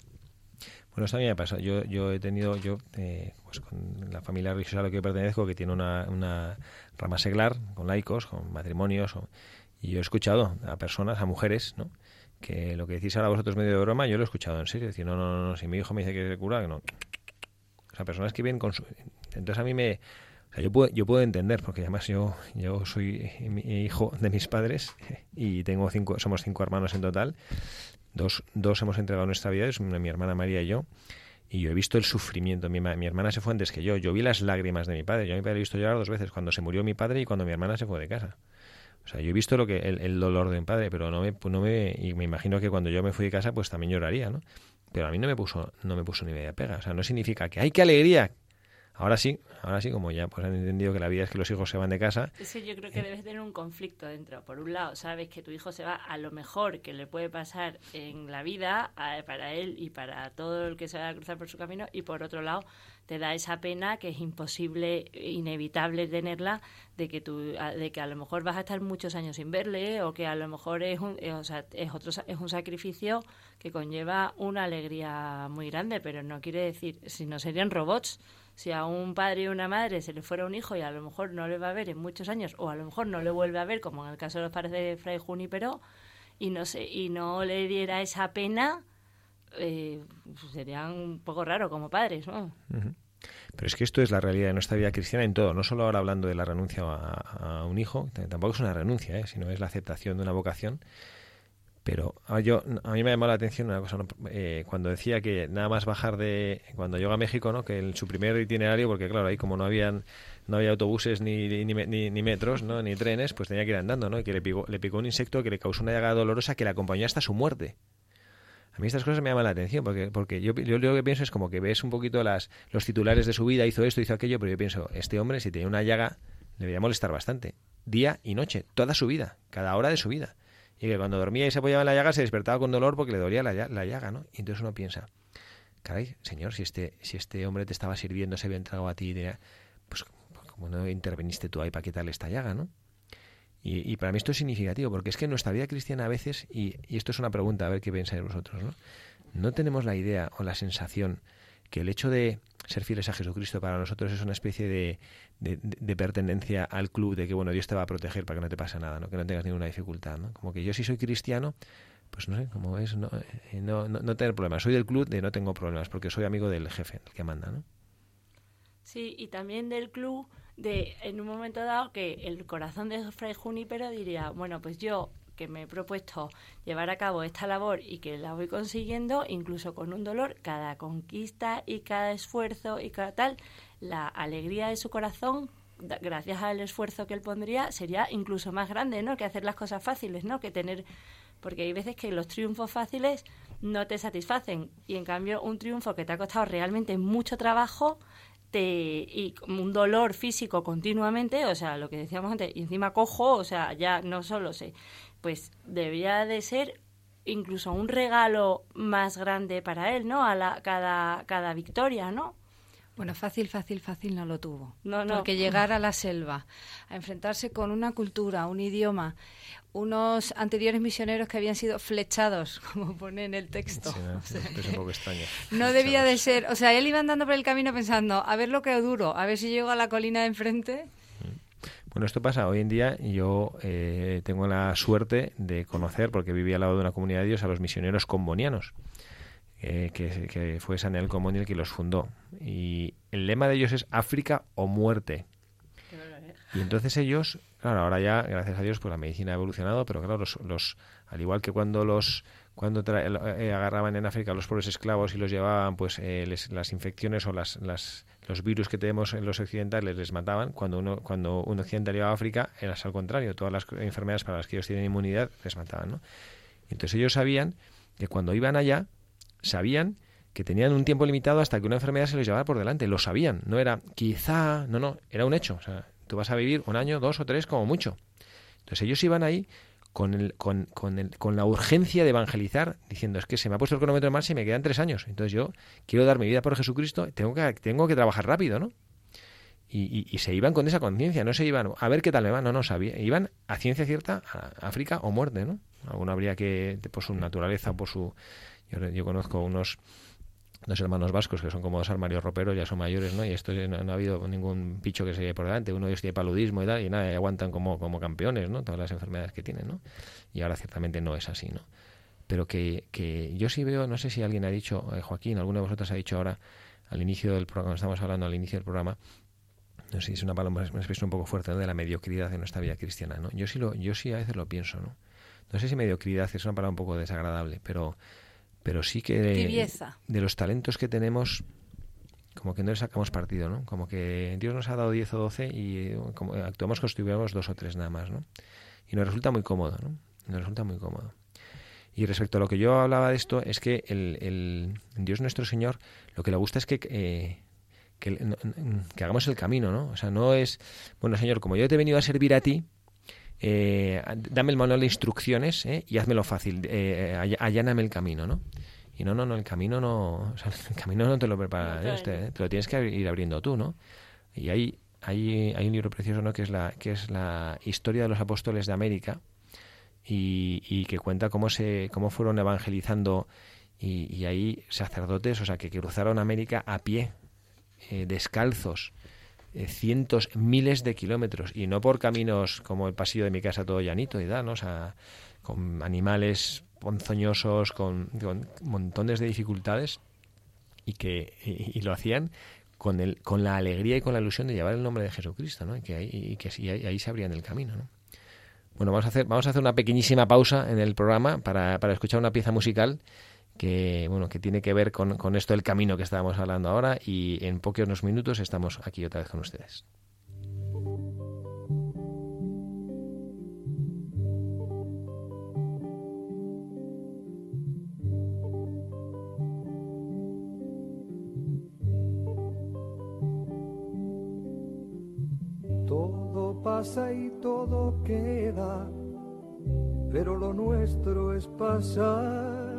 Bueno, esto a mí me ha pasado. Yo, yo he tenido, yo, eh, pues con la familia religiosa a la que pertenezco, que tiene una, una rama seglar, con laicos, con matrimonios, y yo he escuchado a personas, a mujeres, ¿no? Que lo que decís ahora vosotros medio de broma, yo lo he escuchado en serio. Decir, no, no, no, si mi hijo me dice que es cura, no. O sea, personas que vienen con su... Entonces a mí me... O sea, yo puedo, yo puedo entender, porque además yo, yo soy hijo de mis padres y tengo cinco, somos cinco hermanos en total. Dos, dos hemos entregado nuestra vida, es mi hermana María y yo. Y yo he visto el sufrimiento. Mi, mi, hermana se fue antes que yo. Yo vi las lágrimas de mi padre. Yo a mi padre he visto llorar dos veces, cuando se murió mi padre y cuando mi hermana se fue de casa. O sea, yo he visto lo que el, dolor de mi padre, pero no me, no me y me imagino que cuando yo me fui de casa, pues también lloraría, ¿no? Pero a mí no me puso no me puso ni media pega. O sea, no significa que hay que alegría, Ahora sí, ahora sí, como ya pues han entendido que la vida es que los hijos se van de casa. Sí, yo creo que debes tener un conflicto dentro. Por un lado, sabes que tu hijo se va a lo mejor que le puede pasar en la vida para él y para todo el que se va a cruzar por su camino. Y por otro lado, te da esa pena que es imposible, inevitable tenerla, de que, tú, de que a lo mejor vas a estar muchos años sin verle o que a lo mejor es un, o sea, es otro, es un sacrificio que conlleva una alegría muy grande, pero no quiere decir, si no serían robots si a un padre y una madre se le fuera un hijo y a lo mejor no le va a ver en muchos años o a lo mejor no le vuelve a ver como en el caso de los padres de Fray Junípero y no sé y no le diera esa pena eh, pues serían un poco raro como padres ¿no? Pero es que esto es la realidad de nuestra vida cristiana en todo, no solo ahora hablando de la renuncia a, un hijo, tampoco es una renuncia, ¿eh? sino es la aceptación de una vocación. Pero a, yo, a mí me ha llamado la atención una cosa, eh, cuando decía que nada más bajar de, cuando llegó a México, ¿no? que en su primer itinerario, porque claro, ahí como no habían no había autobuses ni, ni, metros, ¿no? ni trenes, pues tenía que ir andando, ¿no? y que le picó, le picó un insecto que le causó una llaga dolorosa que le acompañó hasta su muerte. A mí estas cosas me llaman la atención porque, porque yo, yo, lo que pienso es como que ves un poquito las, los titulares de su vida, hizo esto, hizo aquello, pero yo pienso, este hombre si tenía una llaga le debería molestar bastante. Día y noche, toda su vida, cada hora de su vida. Y que cuando dormía y se apoyaba en la llaga se despertaba con dolor porque le dolía la, la llaga, ¿no? Y entonces uno piensa, caray, señor, si este, si este hombre te estaba sirviendo, se había entrado a ti, pues como no interveniste tú ahí para quitarle esta llaga, ¿no? Y, para mí esto es significativo, porque es que en nuestra vida cristiana a veces, y, esto es una pregunta, a ver qué pensáis vosotros, ¿no? No tenemos la idea o la sensación que el hecho de ser fieles a Jesucristo para nosotros es una especie de, de, pertenencia al club, de que, bueno, Dios te va a proteger para que no te pase nada, ¿no? Que no tengas ninguna dificultad, ¿no? Como que yo si soy cristiano, pues no sé, cómo es no, eh, no, no, no tener problemas. Soy del club de no tengo problemas, porque soy amigo del jefe, el que manda, ¿no? Sí, y también del club de, en un momento dado, que el corazón de Fray Junípero diría, bueno, pues yo que me he propuesto llevar a cabo esta labor y que la voy consiguiendo, incluso con un dolor, cada conquista y cada esfuerzo y cada tal, la alegría de su corazón, gracias al esfuerzo que él pondría, sería incluso más grande, ¿no? Que hacer las cosas fáciles, ¿no? Que tener porque hay veces que los triunfos fáciles no te satisfacen y en cambio un triunfo que te ha costado realmente mucho trabajo y un dolor físico continuamente, o sea, lo que decíamos antes, y encima cojo, o sea, ya no solo sé, pues debía de ser incluso un regalo más grande para él, ¿no? A la, cada, cada victoria, ¿no? Bueno, fácil, fácil, fácil no lo tuvo. No, no. Porque llegar a la selva, a enfrentarse con una cultura, un idioma, unos anteriores misioneros que habían sido flechados, como pone en el texto. no, debía de ser, o sea, él iba andando por el camino pensando, a ver lo que duro, a ver si llego a la colina de enfrente. Bueno, esto pasa hoy en día. Yo eh, tengo la suerte de conocer, porque vivía al lado de una comunidad de Dios, a los misioneros combonianos. Eh, que, fue Sanel Comoni el que los fundó. Y el lema de ellos es África o muerte. Y entonces ellos, claro, ahora ya, gracias a Dios, pues la medicina ha evolucionado, pero claro, los, los al igual que cuando los cuando eh, agarraban en África los pobres esclavos y los llevaban, pues eh, las infecciones o las, las, los virus que tenemos en los occidentales les mataban, cuando uno cuando un occidental iba a África, era al contrario, todas las enfermedades para las que ellos tienen inmunidad les mataban, ¿no? Entonces ellos sabían que cuando iban allá, sabían que tenían un tiempo limitado hasta que una enfermedad se les llevara por delante. Lo sabían. No era quizá, no, no, era un hecho. O sea, tú vas a vivir un año, dos o tres como mucho. Entonces ellos iban ahí con, el, con, con, el, con la urgencia de evangelizar, diciendo, es que se me ha puesto el cronómetro en marcha y me quedan tres años. Entonces yo quiero dar mi vida por Jesucristo, tengo que, tengo que trabajar rápido, ¿no? Y, y, se iban con esa conciencia, no se iban a ver qué tal me va, no, no, sabía, iban a ciencia cierta a África o muerte, ¿no? Alguno habría que, por su naturaleza por su yo, conozco unos dos hermanos vascos que son como dos armarios roperos, ya son mayores, ¿no? Y esto no, ha habido ningún picho que se lleve por delante. Uno de ellos tiene paludismo y tal, y nada, y aguantan como, como campeones, ¿no? Todas las enfermedades que tienen, ¿no? Y ahora ciertamente no es así, ¿no? Pero que, que yo sí veo, no sé si alguien ha dicho, eh, Joaquín, alguno de vosotros ha dicho ahora, al inicio del programa, estamos hablando al inicio del programa, no sé si es una palabra, una expresión un poco fuerte, de la mediocridad de nuestra vida cristiana, ¿no? Yo sí, lo, yo sí a veces lo pienso, ¿no? No sé si mediocridad es una palabra un poco desagradable, pero pero sí que de, los talentos que tenemos como que no le sacamos partido, ¿no? Como que Dios nos ha dado 10 o 12 y como actuamos como si tuviéramos dos o tres nada más, ¿no? Y nos resulta muy cómodo, ¿no? Nos resulta muy cómodo. Y respecto a lo que yo hablaba de esto, es que el, el Dios nuestro Señor lo que le gusta es que, eh, que, que, hagamos el camino, ¿no? O sea, no es, bueno, Señor, como yo te he venido a servir a ti, eh, dame el manual de instrucciones eh, y házmelo fácil, eh, alláname el camino, ¿no? Y no, no, no, el camino no, el camino no te lo prepara Dios, te, lo tienes que ir abriendo tú, ¿no? Y hay, hay, hay un libro precioso, ¿no? Que es la, que es la historia de los apóstoles de América y, y que cuenta cómo se, cómo fueron evangelizando y, y hay sacerdotes, o sea, que cruzaron América a pie, eh, descalzos, eh, cientos, miles de kilómetros y no por caminos como el pasillo de mi casa todo llanito y da, ¿no? O sea, con animales ponzoñosos, con, montones de dificultades y que y, lo hacían con, el, con la alegría y con la ilusión de llevar el nombre de Jesucristo, ¿no? Y que ahí, y que ahí, ahí se abrían el camino, ¿no? Bueno, vamos a hacer, vamos a hacer una pequeñísima pausa en el programa para, para escuchar una pieza musical que bueno que tiene que ver con, con esto del camino que estábamos hablando ahora y en pocos minutos estamos aquí otra vez con ustedes. Todo pasa y todo queda, pero lo nuestro es pasar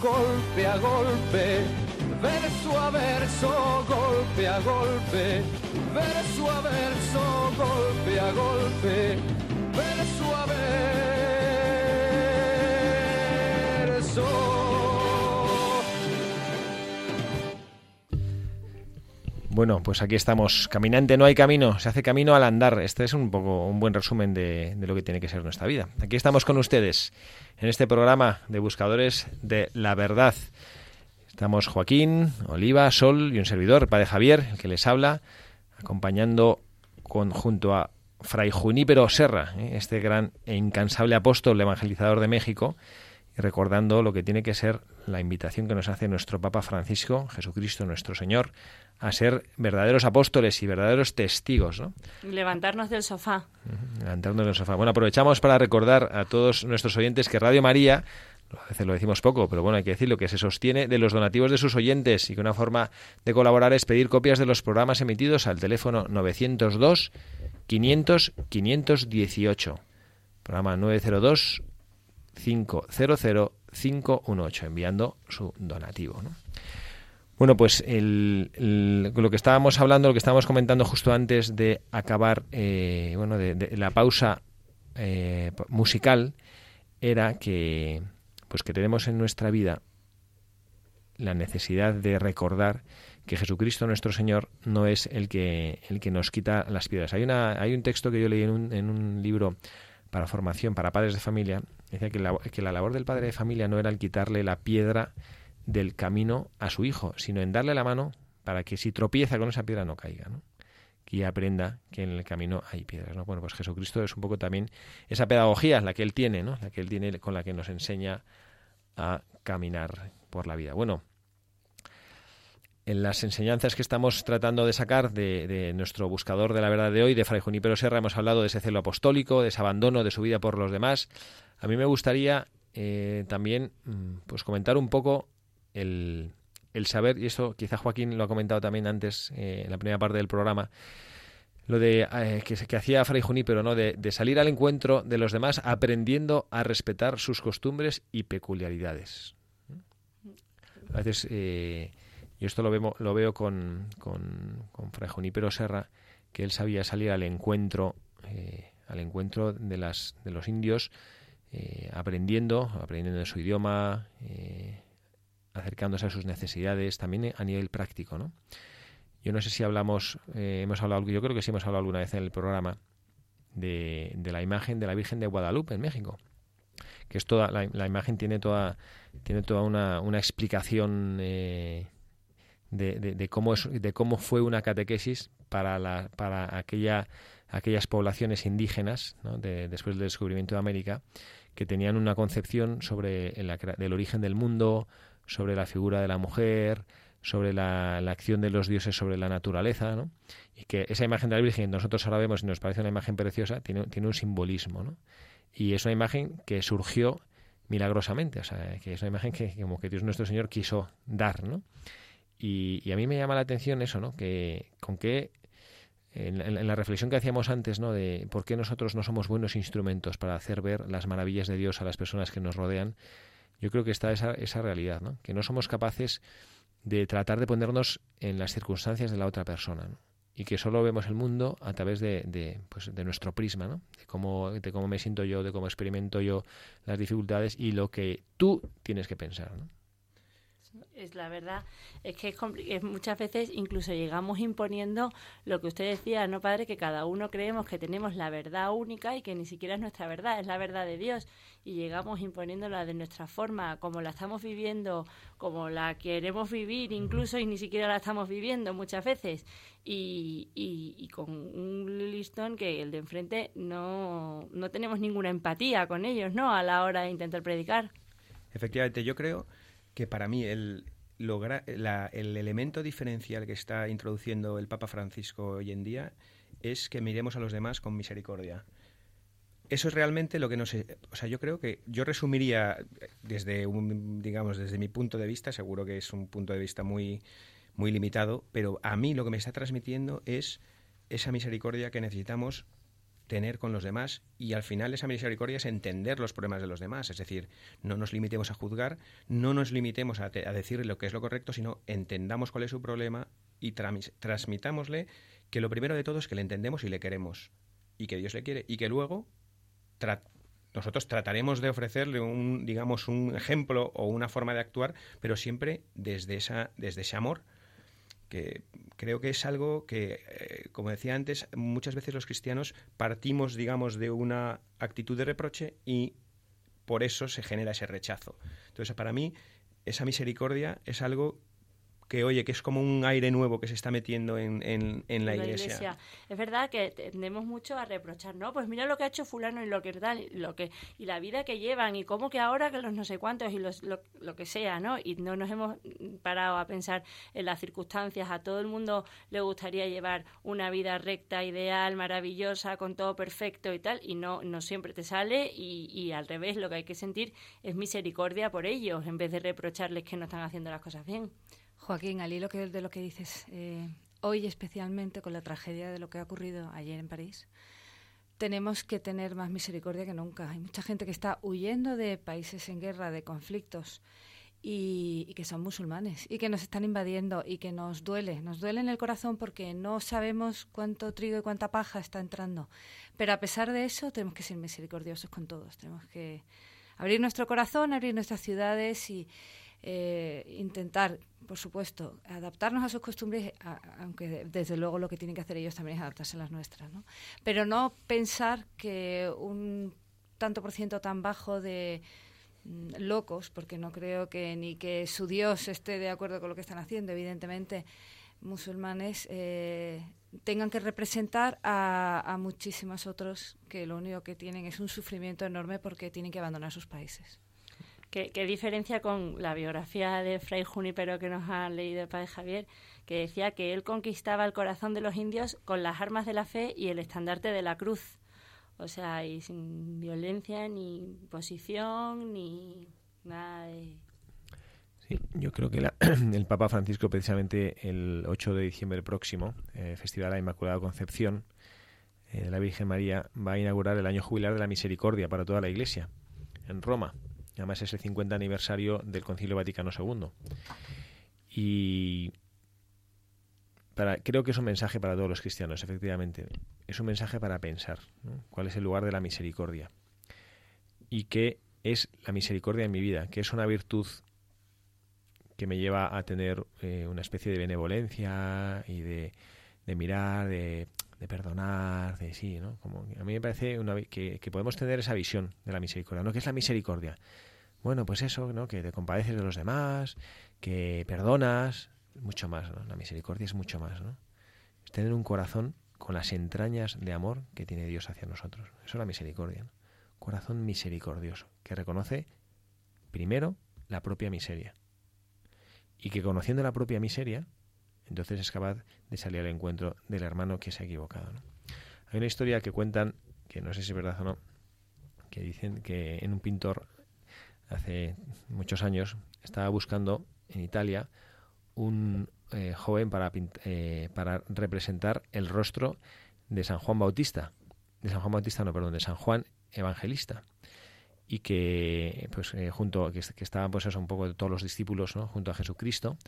golpe a golpe, verso a verso, golpe a golpe, verso a verso, golpe a golpe, verso a verso. Bueno, pues aquí estamos. Caminante no hay camino, se hace camino al andar. Este es un poco un buen resumen de, lo que tiene que ser nuestra vida. Aquí estamos con ustedes en este programa de buscadores de la verdad. Estamos Joaquín, Oliva, Sol y un servidor, Padre Javier, el que les habla, acompañando con, junto a Fray Junípero Serra, ¿eh? este gran e incansable apóstol evangelizador de México, y recordando lo que tiene que ser la invitación que nos hace nuestro Papa Francisco, Jesucristo nuestro Señor, a ser verdaderos apóstoles y verdaderos testigos. ¿no? Levantarnos del sofá. Levantarnos del sofá. Bueno, aprovechamos para recordar a todos nuestros oyentes que Radio María, a veces lo decimos poco, pero bueno, hay que decirlo, que se sostiene de los donativos de sus oyentes y que una forma de colaborar es pedir copias de los programas emitidos al teléfono 902 500 518. Programa 902 500 518, enviando su donativo. ¿no? Bueno, pues lo que estábamos hablando, lo que estábamos comentando justo antes de acabar, eh, bueno, de, la pausa eh, musical, era que, pues que tenemos en nuestra vida la necesidad de recordar que Jesucristo nuestro Señor no es el que el que nos quita las piedras. Hay una hay un texto que yo leí en un, en un libro para formación para padres de familia, decía que la, que la labor del padre de familia no era el quitarle la piedra del camino a su hijo, sino en darle la mano para que si tropieza con esa piedra no caiga, ¿no? y aprenda que en el camino hay piedras, ¿no? Bueno, pues Jesucristo es un poco también esa pedagogía, la que él tiene, ¿no? La que él tiene con la que nos enseña a caminar por la vida. Bueno, en las enseñanzas que estamos tratando de sacar de, nuestro buscador de la verdad de hoy, de Fray Junípero Serra, hemos hablado de ese celo apostólico, de ese abandono de su vida por los demás. A mí me gustaría eh, también mm, pues comentar un poco el, el saber, y eso quizá Joaquín lo ha comentado también antes eh, en la primera parte del programa, lo de eh, que, hacía Fray Junípero, ¿no? De, salir al encuentro de los demás aprendiendo a respetar sus costumbres y peculiaridades. A veces, eh, yo esto lo, veo, lo veo con, con, con, Fray Junípero Serra, que él sabía salir al encuentro, al encuentro de, las, de los indios, aprendiendo, aprendiendo de su idioma, acercándose a sus necesidades, también a nivel práctico, ¿no? Yo no sé si hablamos, eh, hemos hablado, yo creo que sí hemos hablado alguna vez en el programa de, la imagen de la Virgen de Guadalupe en México, que es toda la, imagen tiene toda tiene toda una, una explicación eh, de, cómo es, de cómo fue una catequesis para la, para aquella aquellas poblaciones indígenas después del descubrimiento de América que tenían una concepción sobre el, origen del mundo sobre la figura de la mujer, sobre la, acción de los dioses sobre la naturaleza, ¿no? Y que esa imagen de la Virgen nosotros ahora vemos y nos parece una imagen preciosa, tiene, un simbolismo, ¿no? Y es una imagen que surgió milagrosamente, o sea, que es una imagen que como que Dios nuestro Señor quiso dar, ¿no? Y, a mí me llama la atención eso, ¿no? Que con qué en, la reflexión que hacíamos antes, ¿no? De por qué nosotros no somos buenos instrumentos para hacer ver las maravillas de Dios a las personas que nos rodean, yo creo que está esa, esa realidad, ¿no? que no somos capaces de tratar de ponernos en las circunstancias de la otra persona. y que solo vemos el mundo a través de, de, pues, de nuestro prisma, ¿no? de, cómo, de cómo me siento yo, de cómo experimento yo las dificultades y lo que tú tienes que pensar. ¿no? Es la verdad, es que es muchas veces incluso llegamos imponiendo lo que usted decía, ¿no, padre? Que cada uno creemos que tenemos la verdad única y que ni siquiera es nuestra verdad, es la verdad de Dios. Y llegamos imponiéndola de nuestra forma, como la estamos viviendo, como la queremos vivir incluso y ni siquiera la estamos viviendo muchas veces. Y, y, con un listón que el de enfrente no, no tenemos ninguna empatía con ellos, ¿no? A la hora de intentar predicar. Efectivamente, yo creo que para mí el, el elemento diferencial que está introduciendo el Papa Francisco hoy en día es que miremos a los demás con misericordia. Eso es realmente lo que no sé. O sea, yo creo que yo resumiría desde un, digamos, desde mi punto de vista, seguro que es un punto de vista muy, muy limitado, pero a mí lo que me está transmitiendo es esa misericordia que necesitamos tener con los demás y al final esa misericordia es entender los problemas de los demás, es decir, no nos limitemos a juzgar, no nos limitemos a, decir lo que es lo correcto, sino entendamos cuál es su problema y transmitámosle que lo primero de todo es que le entendemos y le queremos y que Dios le quiere y que luego nosotros trataremos de ofrecerle un digamos un ejemplo o una forma de actuar, pero siempre desde esa desde ese amor que creo que es algo que, eh, como decía antes, muchas veces los cristianos partimos, digamos, de una actitud de reproche y por eso se genera ese rechazo. Entonces, para mí, esa misericordia es algo que oye, que es como un aire nuevo que se está metiendo en, en, la, iglesia. Es verdad que tendemos mucho a reprochar, ¿no? Pues mira lo que ha hecho fulano y lo que tal, lo que y la vida que llevan y cómo que ahora que los no sé cuántos y los, lo, lo que sea, ¿no? Y no nos hemos parado a pensar en las circunstancias. A todo el mundo le gustaría llevar una vida recta, ideal, maravillosa, con todo perfecto y tal, y no, no siempre te sale y, y al revés, lo que hay que sentir es misericordia por ellos en vez de reprocharles que no están haciendo las cosas bien. Joaquín, al hilo de lo que dices, eh, hoy especialmente con la tragedia de lo que ha ocurrido ayer en París, tenemos que tener más misericordia que nunca. Hay mucha gente que está huyendo de países en guerra, de conflictos, y, que son musulmanes, y que nos están invadiendo, y que nos duele. Nos duele en el corazón porque no sabemos cuánto trigo y cuánta paja está entrando. Pero a pesar de eso, tenemos que ser misericordiosos con todos. Tenemos que abrir nuestro corazón, abrir nuestras ciudades y eh, intentar, por supuesto, adaptarnos a sus costumbres, aunque desde luego lo que tienen que hacer ellos también es adaptarse a las nuestras, ¿no? Pero no pensar que un tanto por ciento tan bajo de, mm, locos, porque no creo que ni que su Dios esté de acuerdo con lo que están haciendo, evidentemente, musulmanes eh, tengan que representar a, a muchísimos otros que lo único que tienen es un sufrimiento enorme porque tienen que abandonar sus países. ¿Qué, diferencia con la biografía de Fray Junipero que nos ha leído el padre Javier, que decía que él conquistaba el corazón de los indios con las armas de la fe y el estandarte de la cruz? O sea, y sin violencia, ni posición, ni nada de... Sí, yo creo que el Papa Francisco, precisamente el 8 de diciembre próximo, eh, Festival de la Inmaculada Concepción eh, la Virgen María, va a inaugurar el año jubilar de la misericordia para toda la Iglesia en Roma además es el 50 aniversario del Concilio Vaticano II. Y para, creo que es un mensaje para todos los cristianos, efectivamente. Es un mensaje para pensar cuál es el lugar de la misericordia y qué es la misericordia en mi vida, que es una virtud que me lleva a tener eh, una especie de benevolencia y de, mirar, de, perdonar, de sí, ¿no? Como a mí me parece una, que, que, podemos tener esa visión de la misericordia, ¿no? ¿Qué es la misericordia? Bueno, pues eso, ¿no? Que te compadeces de los demás, que perdonas, mucho más, ¿no? La misericordia es mucho más, ¿no? Es tener un corazón con las entrañas de amor que tiene Dios hacia nosotros. Eso es la misericordia. Corazón misericordioso, que reconoce primero la propia miseria. Y que conociendo la propia miseria, entonces es capaz de salir al encuentro del hermano que se ha equivocado. Hay una historia que cuentan, que no sé si es verdad o no, que dicen que en un pintor hace muchos años, estaba buscando en Italia un eh, joven para, eh, para representar el rostro de San Juan Bautista. De San Juan Bautista, no, perdón, de San Juan Evangelista. Y que, pues, eh, junto, que, que, estaban, pues, eso, un poco todos los discípulos, ¿no? Junto a Jesucristo.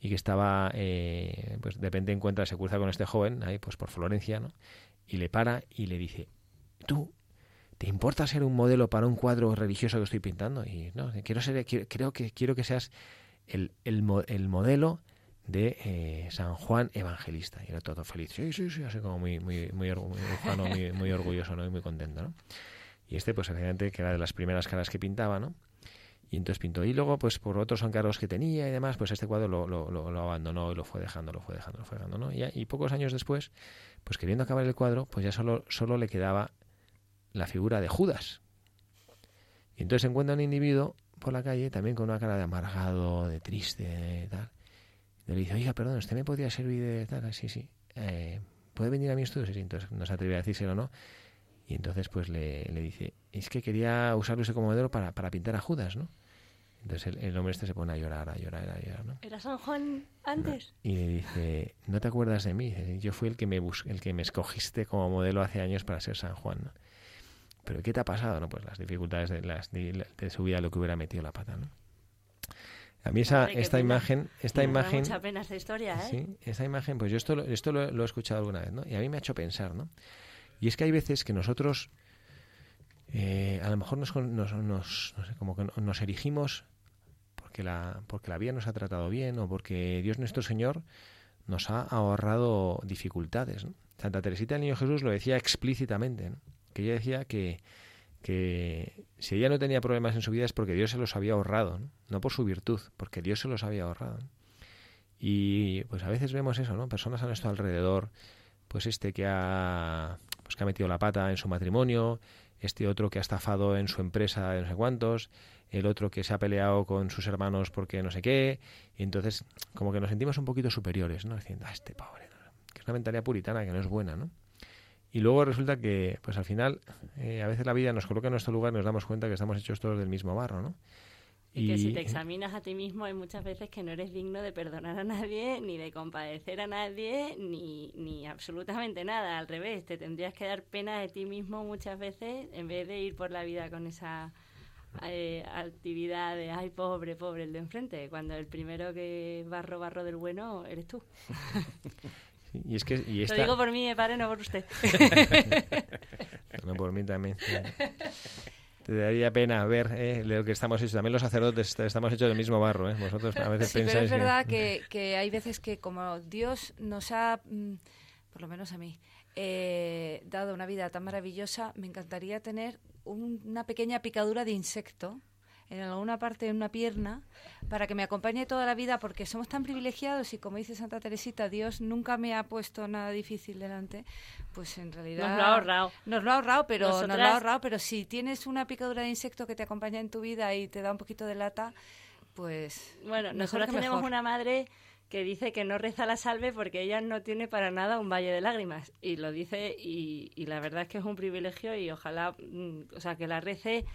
Y que estaba, pues, de repente encuentra, se cruza con este joven, ahí, pues, por Florencia, ¿no? Y le para y le dice, tú, ¿te importa ser un modelo para un cuadro religioso que estoy pintando? Y no, quiero ser, creo que quiero que seas el, el, el modelo de eh, San Juan Evangelista. Y era todo feliz. Sí, sí, sí, así como muy, muy, muy, muy, muy, orgulloso, ¿no? Y muy contento, ¿no? Y este, pues, evidentemente, que era de las primeras caras que pintaba, ¿no? Y entonces pintó. Y luego, pues por otros encargos que tenía y demás, pues este cuadro lo, lo, lo, abandonó y lo fue dejando, lo fue dejando, lo fue dejando, ¿no? Y, y, pocos años después, pues queriendo acabar el cuadro, pues ya solo, solo le quedaba la figura de Judas. Y entonces se encuentra un individuo por la calle también con una cara de amargado, de triste, de tal. Y le dice, oiga, perdón, ¿usted me podría servir de tal? Sí, sí. Eh, ¿Puede venir a mi estudio? Sí, sí. Entonces no se atreve a decírselo, ¿no? Y entonces pues le, le dice, es que quería usarlo ese como modelo para, para pintar a Judas, ¿no? Entonces el, hombre este se pone a llorar, a llorar, a llorar, ¿no? ¿Era San Juan antes? Y le dice, ¿no te acuerdas de mí? Yo fui el que me bus el que me escogiste como modelo hace años para ser San Juan, ¿no? ¿Pero qué te ha pasado? No, pues las dificultades de, las, de, su vida, lo que hubiera metido la pata, ¿no? A mí esa, esta imagen, esta imagen, mucha pena esta historia, ¿eh? Sí, esa imagen, pues yo esto, esto lo, he escuchado alguna vez, ¿no? Y a mí me ha hecho pensar, ¿no? Y es que hay veces que nosotros, eh, a lo mejor nos, nos, nos, no sé, como que nos erigimos porque la, porque la vida nos ha tratado bien o porque Dios nuestro Señor nos ha ahorrado dificultades. ¿no? Santa Teresita del Niño Jesús lo decía explícitamente, ¿no? Que ella decía que, que si ella no tenía problemas en su vida es porque Dios se los había ahorrado, ¿no? por su virtud, porque Dios se los había ahorrado. Y pues a veces vemos eso, ¿no? Personas a nuestro alrededor, pues este que ha, pues que ha metido la pata en su matrimonio, este otro que ha estafado en su empresa de no sé cuántos, el otro que se ha peleado con sus hermanos porque no sé qué, y entonces como que nos sentimos un poquito superiores, ¿no? Diciendo, ah, este pobre, que es una mentalidad puritana que no es buena, ¿no? Y luego resulta que, pues al final, eh, a veces la vida nos coloca en nuestro lugar y nos damos cuenta que estamos hechos todos del mismo barro, ¿no? Y, que si te examinas a ti mismo hay muchas veces que no eres digno de perdonar a nadie, ni de compadecer a nadie, ni, ni absolutamente nada. Al revés, te tendrías que dar pena de ti mismo muchas veces en vez de ir por la vida con esa eh, actividad de, ay, pobre, pobre, el de enfrente, cuando el primero que barro, barro del bueno eres tú. Y es que, y Lo digo por mí, padre, no por usted. no, por mí también. Te daría pena ver eh, lo que estamos hechos. También los sacerdotes estamos hechos del mismo barro. ¿eh? Vosotros a veces sí, Pero es verdad que... Que, hay veces que como Dios nos ha, mm, por lo menos a mí, eh, dado una vida tan maravillosa, me encantaría tener una pequeña picadura de insecto en alguna parte, en una pierna, para que me acompañe toda la vida, porque somos tan privilegiados y como dice Santa Teresita, Dios nunca me ha puesto nada difícil delante, pues en realidad... Nos lo ha ahorrado. Nos lo ha ahorrado, pero, nos lo ha ahorrado, pero si tienes una picadura de insecto que te acompaña en tu vida y te da un poquito de lata, pues... Bueno, nosotros tenemos mejor. una madre que dice que no reza la salve porque ella no tiene para nada un valle de lágrimas. Y lo dice y, y la verdad es que es un privilegio y ojalá, mm, o sea, que la rece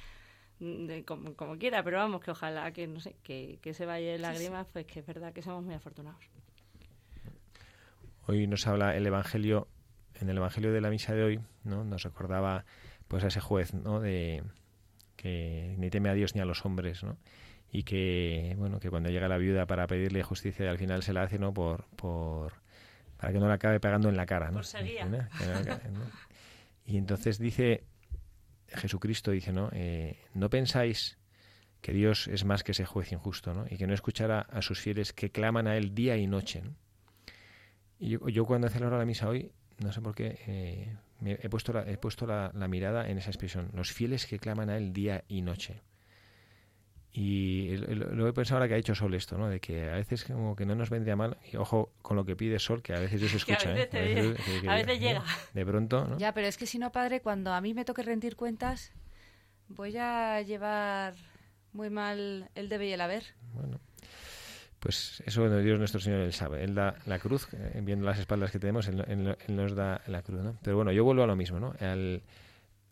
de como, como quiera, pero vamos, que ojalá que, no sé, que, que ese valle de lágrimas, pues que es verdad que somos muy afortunados. Hoy nos habla el Evangelio, en el Evangelio de la misa de hoy, ¿no? Nos recordaba pues a ese juez, ¿no? De que ni teme a Dios ni a los hombres, ¿no? Y que, bueno, que cuando llega la viuda para pedirle justicia al final se la hace, ¿no? Por, por, para que no la acabe pegando en la cara, ¿no? Por. Y entonces dice, Jesucristo dice, ¿no? Eh, no pensáis que Dios es más que ese juez injusto, ¿no? Y que no escuchará a sus fieles que claman a Él día y noche, ¿no? Y yo, yo cuando he celebrado la misa hoy, no sé por qué, eh, me he puesto, la, he puesto la mirada en esa expresión, los fieles que claman a Él día y noche. Y lo, he pensado ahora que ha dicho Sol esto, ¿no? De que a veces como que no nos vendría mal, y ojo con lo que pide Sol, que a veces Dios Que a escucha, veces ¿eh? te viene- que- que- a veces ¿no? llega. De pronto, ¿no? Ya, pero es que si no, padre, cuando a mí me toque rendir cuentas, voy a llevar muy mal el debe y el haber. Bueno, pues eso bueno, Dios nuestro Señor Él sabe. Él da la cruz, eh, viendo las espaldas que tenemos, Él, Él- Él nos da la cruz, ¿no? Pero bueno, yo vuelvo a lo mismo, ¿no? Al,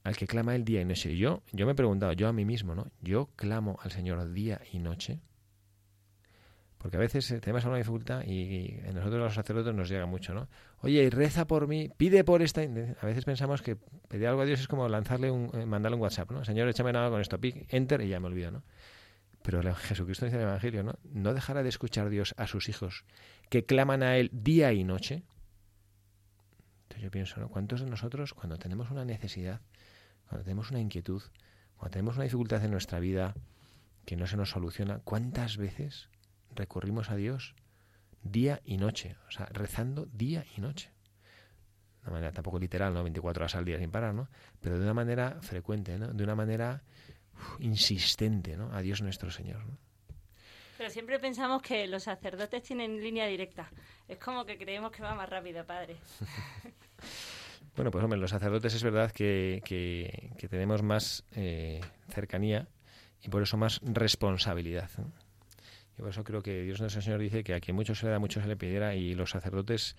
al que clama el día y noche. Yo, yo me he preguntado, yo a mí mismo, ¿no? Yo clamo al Señor día y noche. Porque a veces eh, tenemos alguna dificultad y, a nosotros los sacerdotes nos llega mucho, ¿no? Oye, reza por mí, pide por esta... in-". A veces pensamos que pedir algo a Dios es como lanzarle un, eh, mandarle un WhatsApp, ¿no? Señor, échame nada con esto, pic, enter y ya me olvido, ¿no? Pero Jesucristo dice en el Evangelio, ¿no? No dejará de escuchar Dios a sus hijos que claman a Él día y noche. Entonces yo pienso, ¿no? ¿Cuántos de nosotros, cuando tenemos una necesidad, cuando tenemos una inquietud, cuando tenemos una dificultad en nuestra vida que no se nos soluciona, cuántas veces recurrimos a Dios día y noche? O sea, rezando día y noche. De una manera tampoco literal, ¿no? 24 horas al día sin parar, ¿no? Pero de una manera frecuente, ¿no? De una manera uf, insistente, ¿no? A Dios nuestro Señor, ¿no? Pero siempre pensamos que los sacerdotes tienen línea directa. Es como que creemos que va más rápido, padre. Bueno, pues hombre, los sacerdotes es verdad que, tenemos más eh, cercanía y por eso más responsabilidad. Y por eso creo que Dios nuestro Señor dice que a quien mucho se le da, mucho se le pidiera y los sacerdotes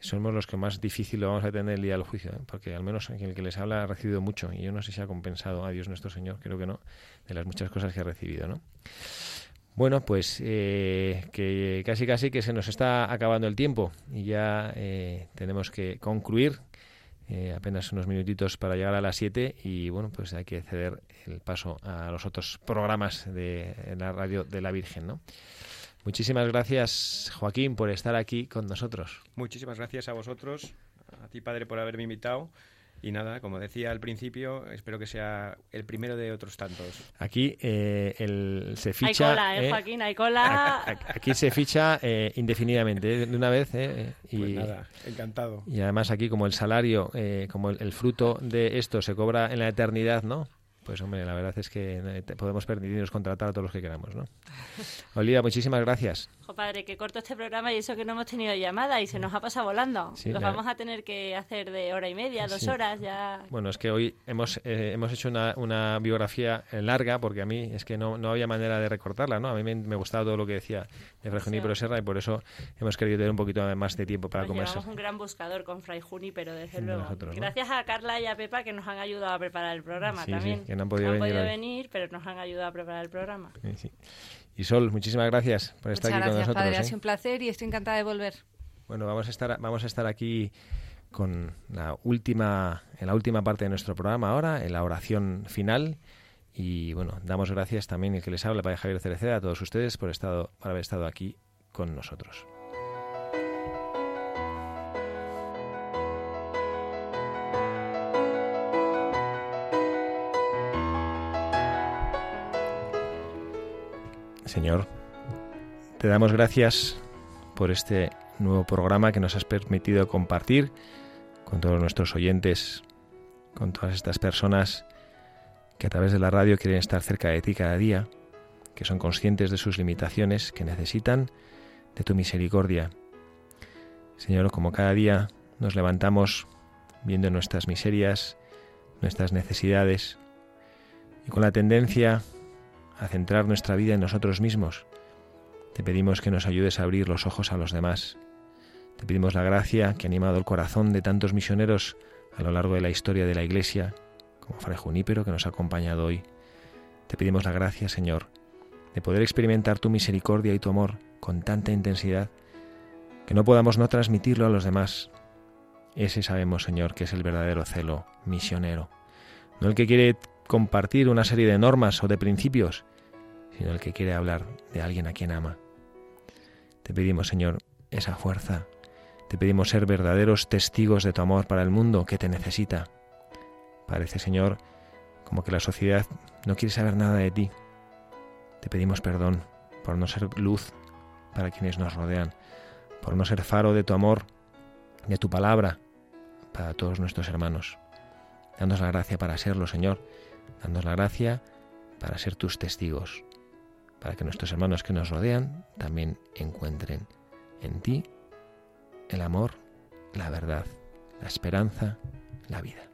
somos los que más difícil lo vamos a tener el día del juicio, ¿eh? porque al menos el que les habla ha recibido mucho y yo no sé si ha compensado a Dios nuestro Señor, creo que no, de las muchas cosas que ha recibido, ¿no? Bueno, pues eh, que casi casi que se nos está acabando el tiempo y ya eh, tenemos que concluir eh, apenas unos minutitos para llegar a las 7 y bueno, pues hay que ceder el paso a los otros programas de la radio de la Virgen, ¿no? Muchísimas gracias, Joaquín, por estar aquí con nosotros. Muchísimas gracias a vosotros, a ti padre por haberme invitado. Y nada, como decía al principio, espero que sea el primero de otros tantos. Aquí eh, el, se Hay ficha. cola, ¿eh, eh, Joaquín? Hay cola. aquí se ficha eh, indefinidamente, eh, de una vez. eh, y, Pues nada, encantado. y además aquí, como el salario, eh, como el, el fruto de esto se cobra en la eternidad, ¿no? Pues hombre, la verdad es que eh, podemos permitirnos contratar a todos los que queramos, ¿no? Olivia, muchísimas gracias. Jo, padre, que corto este programa y eso que no hemos tenido llamada y se nos ha pasado volando. Sí, Los la- vamos a tener que hacer de hora y media, dos Sí. horas, ya. Bueno, es que hoy hemos, eh, hemos hecho una, una biografía eh, larga porque a mí es que no, no había manera de recortarla, ¿no? A mí me, me gustaba todo lo que decía de Fray Junípero Serra y por eso hemos querido tener un poquito más de tiempo para Nos conversar. llevamos un gran buscador con Fray Juni, pero desde De luego. nosotros, ¿no? Gracias a Carla y a Pepa que nos han ayudado a preparar el programa Sí, también. Que no han podido venir hoy. venir, pero nos han ayudado a preparar el programa. Sí, sí. Y Sol, muchísimas gracias por estar Muchas aquí con gracias, nosotros. padre. Ha ¿eh? sido un placer y estoy encantada de volver. Bueno, vamos a estar, vamos a estar aquí con la última, en la última parte de nuestro programa ahora, en la oración final. Y bueno, damos gracias también el que les habla, Padre Javier Cereceda, a todos ustedes por, estado, por haber estado aquí con nosotros. Señor, te damos gracias por este nuevo programa que nos has permitido compartir con todos nuestros oyentes, con todas estas personas que a través de la radio quieren estar cerca de ti cada día que son conscientes de sus limitaciones, que necesitan de tu misericordia. Señor, como cada día nos levantamos viendo nuestras miserias, nuestras necesidades, y con la tendencia a centrar nuestra vida en nosotros mismos, te pedimos que nos ayudes a abrir los ojos a los demás. Te pedimos la gracia que ha animado el corazón de tantos misioneros a lo largo de la historia de la Iglesia, como Fray Junípero que nos ha acompañado hoy. Te pedimos la gracia, Señor, de poder experimentar tu misericordia y tu amor con tanta intensidad que no podamos no transmitirlo a los demás. Ese sabemos, Señor, que es el verdadero celo misionero, no el que quiere compartir una serie de normas o de principios, sino el que quiere hablar de alguien a quien ama. Te pedimos, Señor, esa fuerza. Te pedimos ser verdaderos testigos de tu amor para el mundo que te necesita. Parece, Señor, como que la sociedad no quiere saber nada de ti. Te pedimos perdón por no ser luz para quienes nos rodean, por no ser faro de tu amor, de tu palabra para todos nuestros hermanos. Danos la gracia para serlo, Señor. Danos la gracia para ser tus testigos, para que nuestros hermanos que nos rodean también encuentren en ti el amor, la verdad, la esperanza, la vida.